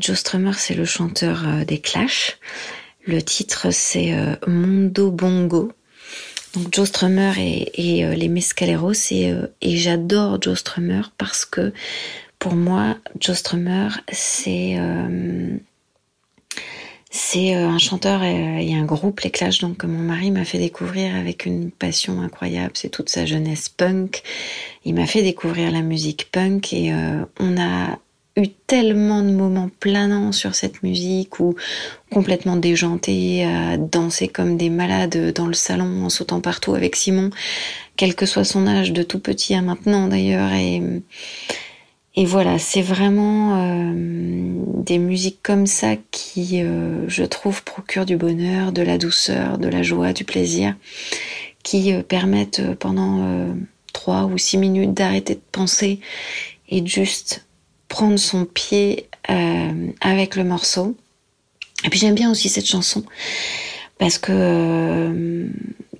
Joe Strummer, c'est le chanteur des Clash. Le titre, c'est euh, Mondo Bongo. Donc Joe Strummer et, euh, les Mescaleros. Et, euh, et j'adore Joe Strummer parce que pour moi, Joe Strummer, c'est un chanteur et, un groupe, les Clash, donc que mon mari m'a fait découvrir avec une passion incroyable. C'est toute sa jeunesse punk. Il m'a fait découvrir la musique punk et on a eu tellement de moments planants sur cette musique ou complètement déjantés, à danser comme des malades dans le salon en sautant partout avec Simon, quel que soit son âge, de tout petit à maintenant d'ailleurs. Et, voilà, c'est vraiment euh, des musiques comme ça qui, euh, je trouve, procurent du bonheur, de la douceur, de la joie, du plaisir, qui euh, permettent euh, pendant euh, trois ou six minutes d'arrêter de penser et juste prendre son pied euh, avec le morceau. Et puis j'aime bien aussi cette chanson parce que euh,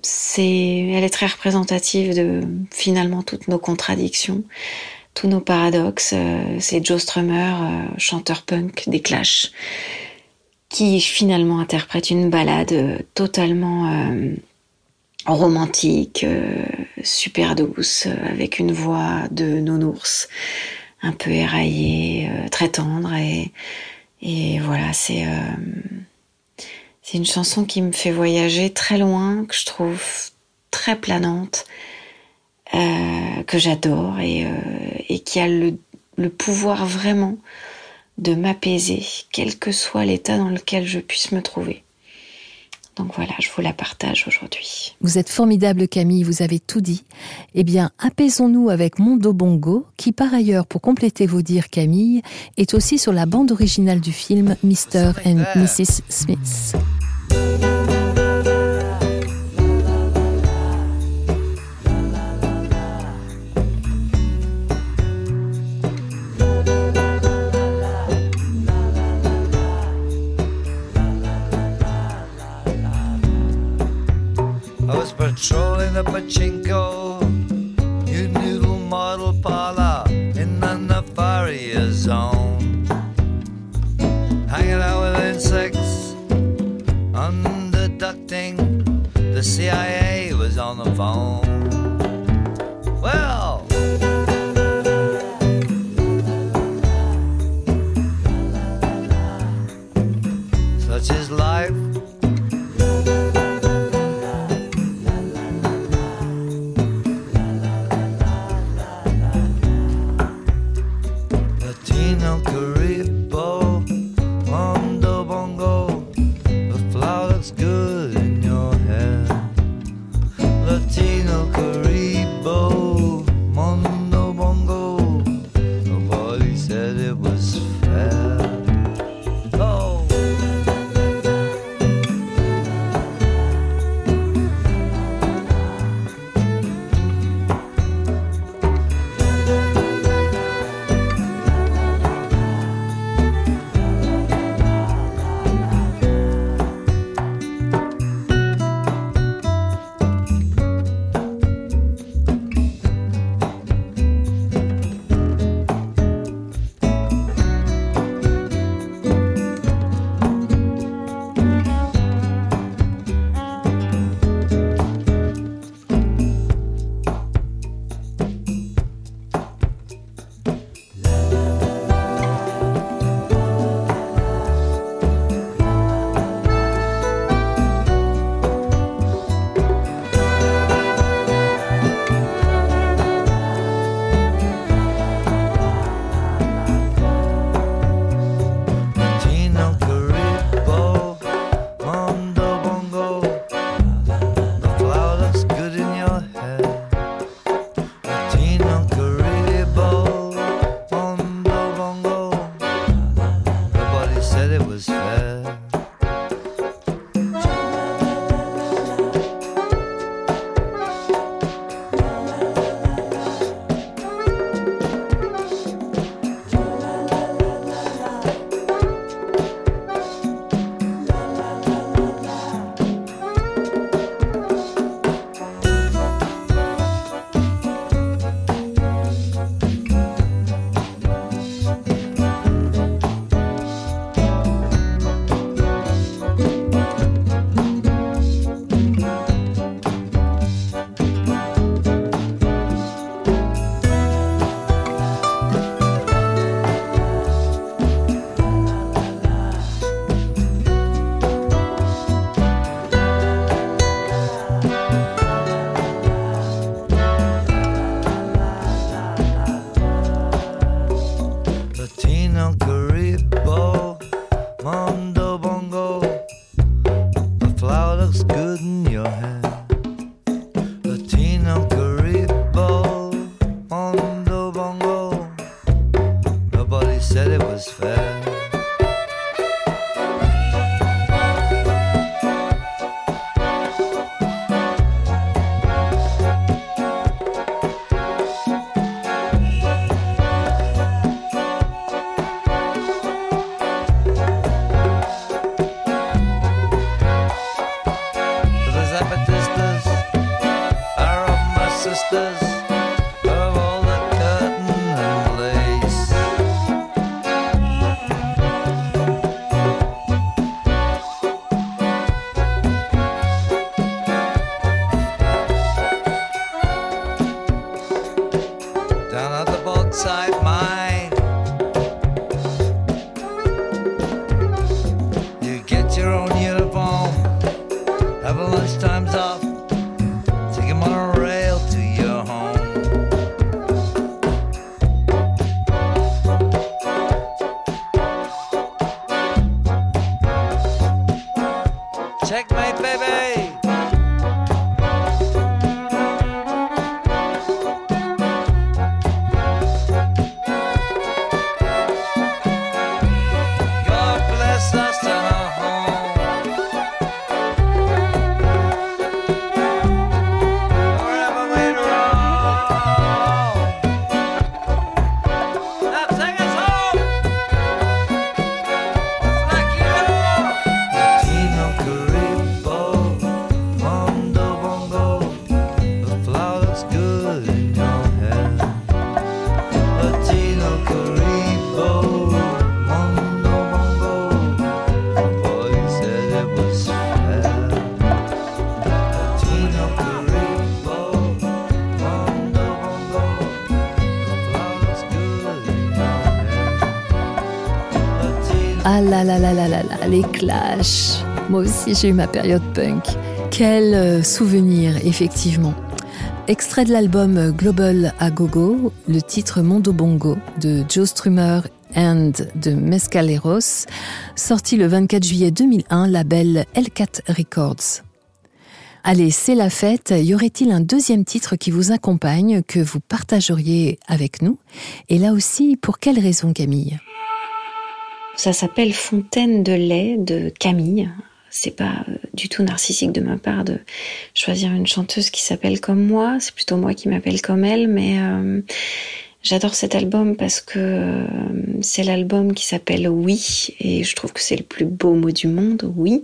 c'est, elle est très représentative de finalement toutes nos contradictions, tous nos paradoxes. Euh, c'est Joe Strummer, chanteur punk des Clash, qui finalement interprète une balade totalement romantique, super douce, avec une voix de nounours un peu éraillée, euh, très tendre et, voilà, c'est euh, c'est une chanson qui me fait voyager très loin, que je trouve très planante, euh, que j'adore et, qui a le pouvoir vraiment de m'apaiser, quel que soit l'état dans lequel je puisse me trouver. Donc voilà, je vous la partage aujourd'hui. Vous êtes formidable Camille, vous avez tout dit. Eh bien, apaisons-nous avec Mondo Bongo, qui par ailleurs, pour compléter vos dires Camille, est aussi sur la bande originale du film Mr. and Mrs. Smith. I was patrolling the pachinko, you noodle model parlor in the Nefaria zone. Hanging out with insects, underducting, the CIA was on the phone. Well, such is life. Là là là là les clashs. Moi aussi j'ai eu ma période punk. Quel euh, souvenir, effectivement. Extrait de l'album Global à Gogo, le titre Mondo Bongo de Joe Strummer and de Mescaleros, sorti le 24 juillet 2001, label L4 Records. Allez, c'est la fête. Y aurait-il un deuxième titre qui vous accompagne, que vous partageriez avec nous? Et là aussi, pour quelle raison, Camille? Ça s'appelle Fontaine de lait de Camille. C'est pas euh, du tout narcissique de ma part de choisir une chanteuse qui s'appelle comme moi. C'est plutôt moi qui m'appelle comme elle, mais euh, j'adore cet album parce que euh, c'est l'album qui s'appelle Oui et je trouve que c'est le plus beau mot du monde. Oui,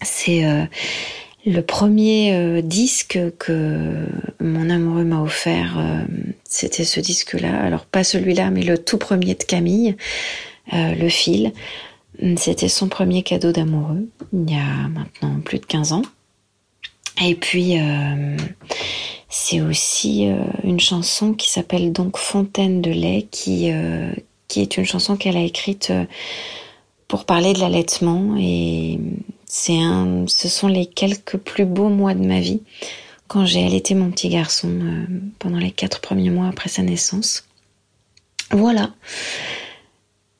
c'est le premier disque que mon amoureux m'a offert. C'était ce disque-là. Alors pas celui-là, mais le tout premier de Camille, euh, Le Fil. C'était son premier cadeau d'amoureux, il y a maintenant plus de 15 ans. Et puis, euh, c'est aussi euh, une chanson qui s'appelle donc Fontaine de lait, qui, est une chanson qu'elle a écrite pour parler de l'allaitement. Et c'est ce sont les quelques plus beaux mois de ma vie quand j'ai allaité mon petit garçon pendant les quatre premiers mois après sa naissance. Voilà.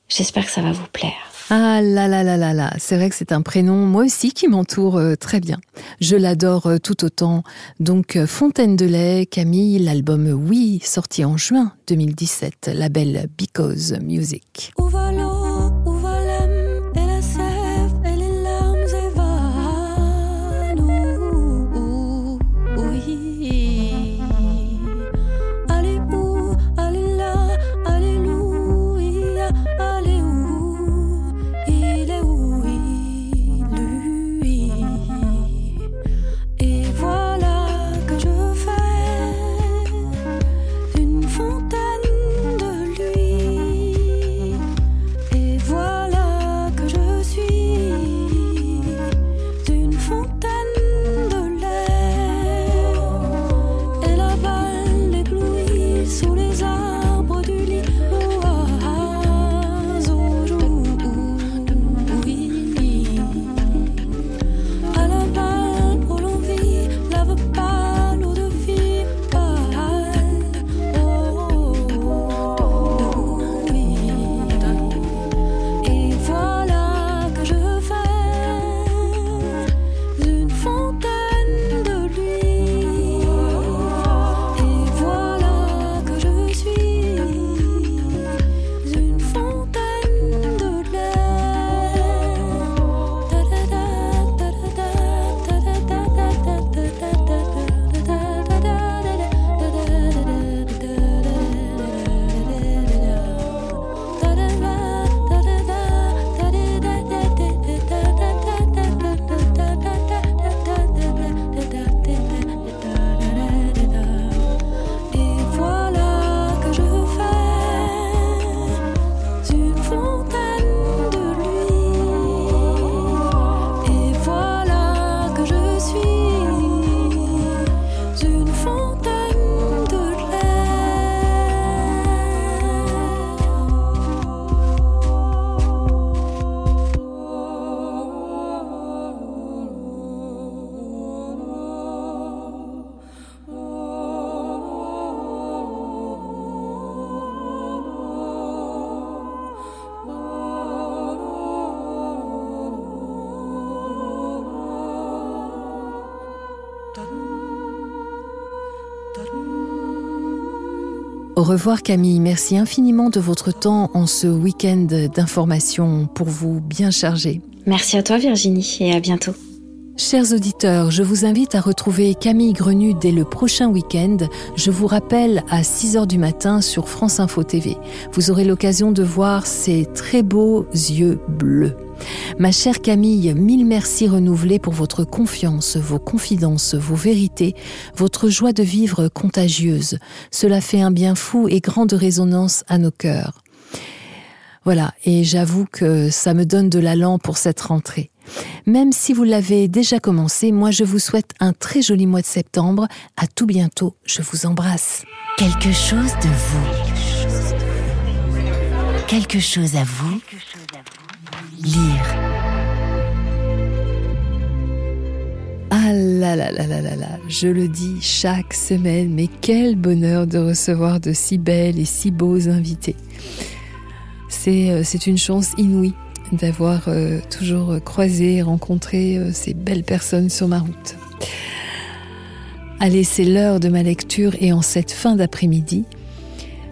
J'espère que ça va vous plaire. Ah là là là là là, c'est vrai que c'est un prénom, moi aussi, qui m'entoure euh, très bien. Je l'adore euh, tout autant. Donc, euh, Fontaine de lait, Camille, l'album Oui, sorti en juin 2017, label Because Music. Revoir Camille, merci infiniment de votre temps en ce week-end d'informations pour vous bien chargé. Merci à toi Virginie et à bientôt. Chers auditeurs, je vous invite à retrouver Camille Grenu dès le prochain week-end. Je vous rappelle à 6 heures du matin sur France Info TV. Vous aurez l'occasion de voir ses très beaux yeux bleus. Ma chère Camille, mille merci renouvelés pour votre confiance, vos confidences, vos vérités, votre joie de vivre contagieuse. Cela fait un bien fou et grande résonance à nos cœurs. Voilà, et j'avoue que ça me donne de l'allant pour cette rentrée. Même si vous l'avez déjà commencé, moi je vous souhaite un très joli mois de septembre. À tout bientôt, je vous embrasse. Quelque chose de vous. Quelque chose à vous. Lire. Ah là là là là là là, je le dis chaque semaine, mais quel bonheur de recevoir de si belles et si beaux invités. C'est euh, une chance inouïe d'avoir euh, toujours croisé et rencontré euh, ces belles personnes sur ma route. Allez, c'est l'heure de ma lecture et en cette fin d'après-midi,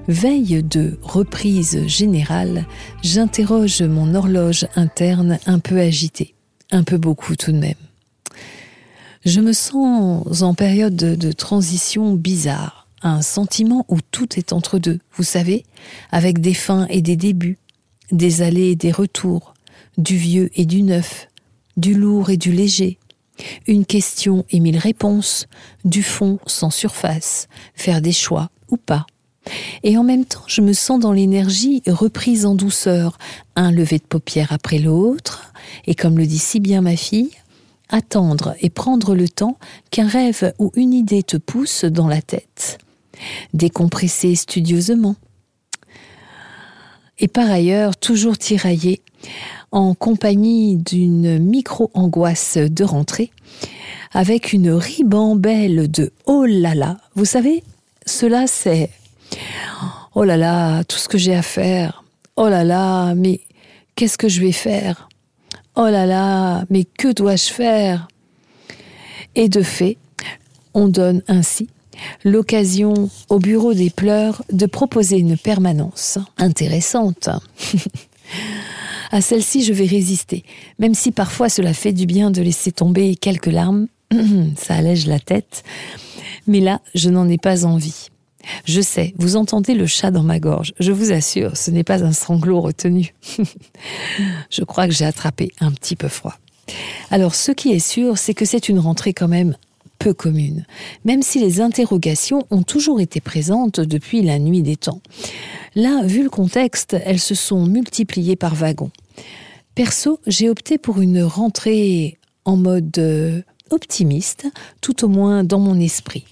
veille de reprise générale, j'interroge mon horloge interne un peu agitée, un peu beaucoup tout de même. Je me sens en période de, transition bizarre, un sentiment où tout est entre deux, vous savez, avec des fins et des débuts, des allées et des retours, du vieux et du neuf, du lourd et du léger, une question et mille réponses, du fond sans surface, faire des choix ou pas. Et en même temps, je me sens dans l'énergie reprise en douceur, un lever de paupières après l'autre, et comme le dit si bien ma fille, attendre et prendre le temps qu'un rêve ou une idée te pousse dans la tête. Décompresser studieusement. Et par ailleurs, toujours tiraillé en compagnie d'une micro-angoisse de rentrée, avec une ribambelle de oh là là. Vous savez, cela c'est oh là là, tout ce que j'ai à faire. Oh là là, mais qu'est-ce que je vais faire? Oh là là, mais que dois-je faire? Et de fait, on donne ainsi l'occasion au bureau des pleurs de proposer une permanence intéressante. à celle-ci, je vais résister, même si parfois cela fait du bien de laisser tomber quelques larmes, ça allège la tête, mais là, je n'en ai pas envie. Je sais, vous entendez le chat dans ma gorge. Je vous assure, ce n'est pas un sanglot retenu. je crois que j'ai attrapé un petit peu froid. Alors, ce qui est sûr, c'est que c'est une rentrée quand même peu commune, même si les interrogations ont toujours été présentes depuis la nuit des temps. Là, vu le contexte, elles se sont multipliées par wagons. Perso, j'ai opté pour une rentrée en mode euh, optimiste, tout au moins dans mon esprit.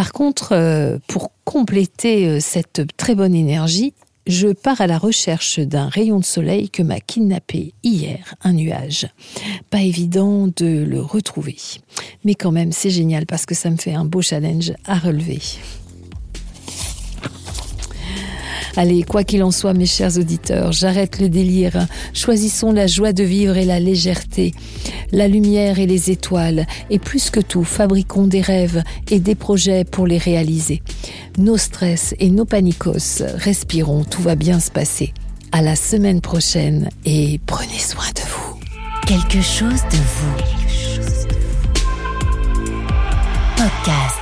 Par contre, euh, pour compléter euh, cette très bonne énergie, je pars à la recherche d'un rayon de soleil que m'a kidnappé hier un nuage. Pas évident de le retrouver. Mais quand même, c'est génial parce que ça me fait un beau challenge à relever. Allez, quoi qu'il en soit, mes chers auditeurs, j'arrête le délire. Choisissons la joie de vivre et la légèreté, la lumière et les étoiles, et plus que tout, fabriquons des rêves et des projets pour les réaliser. Nos stress et nos panicos, respirons, tout va bien se passer. À la semaine prochaine et prenez soin de vous. Quelque chose de vous. Podcast.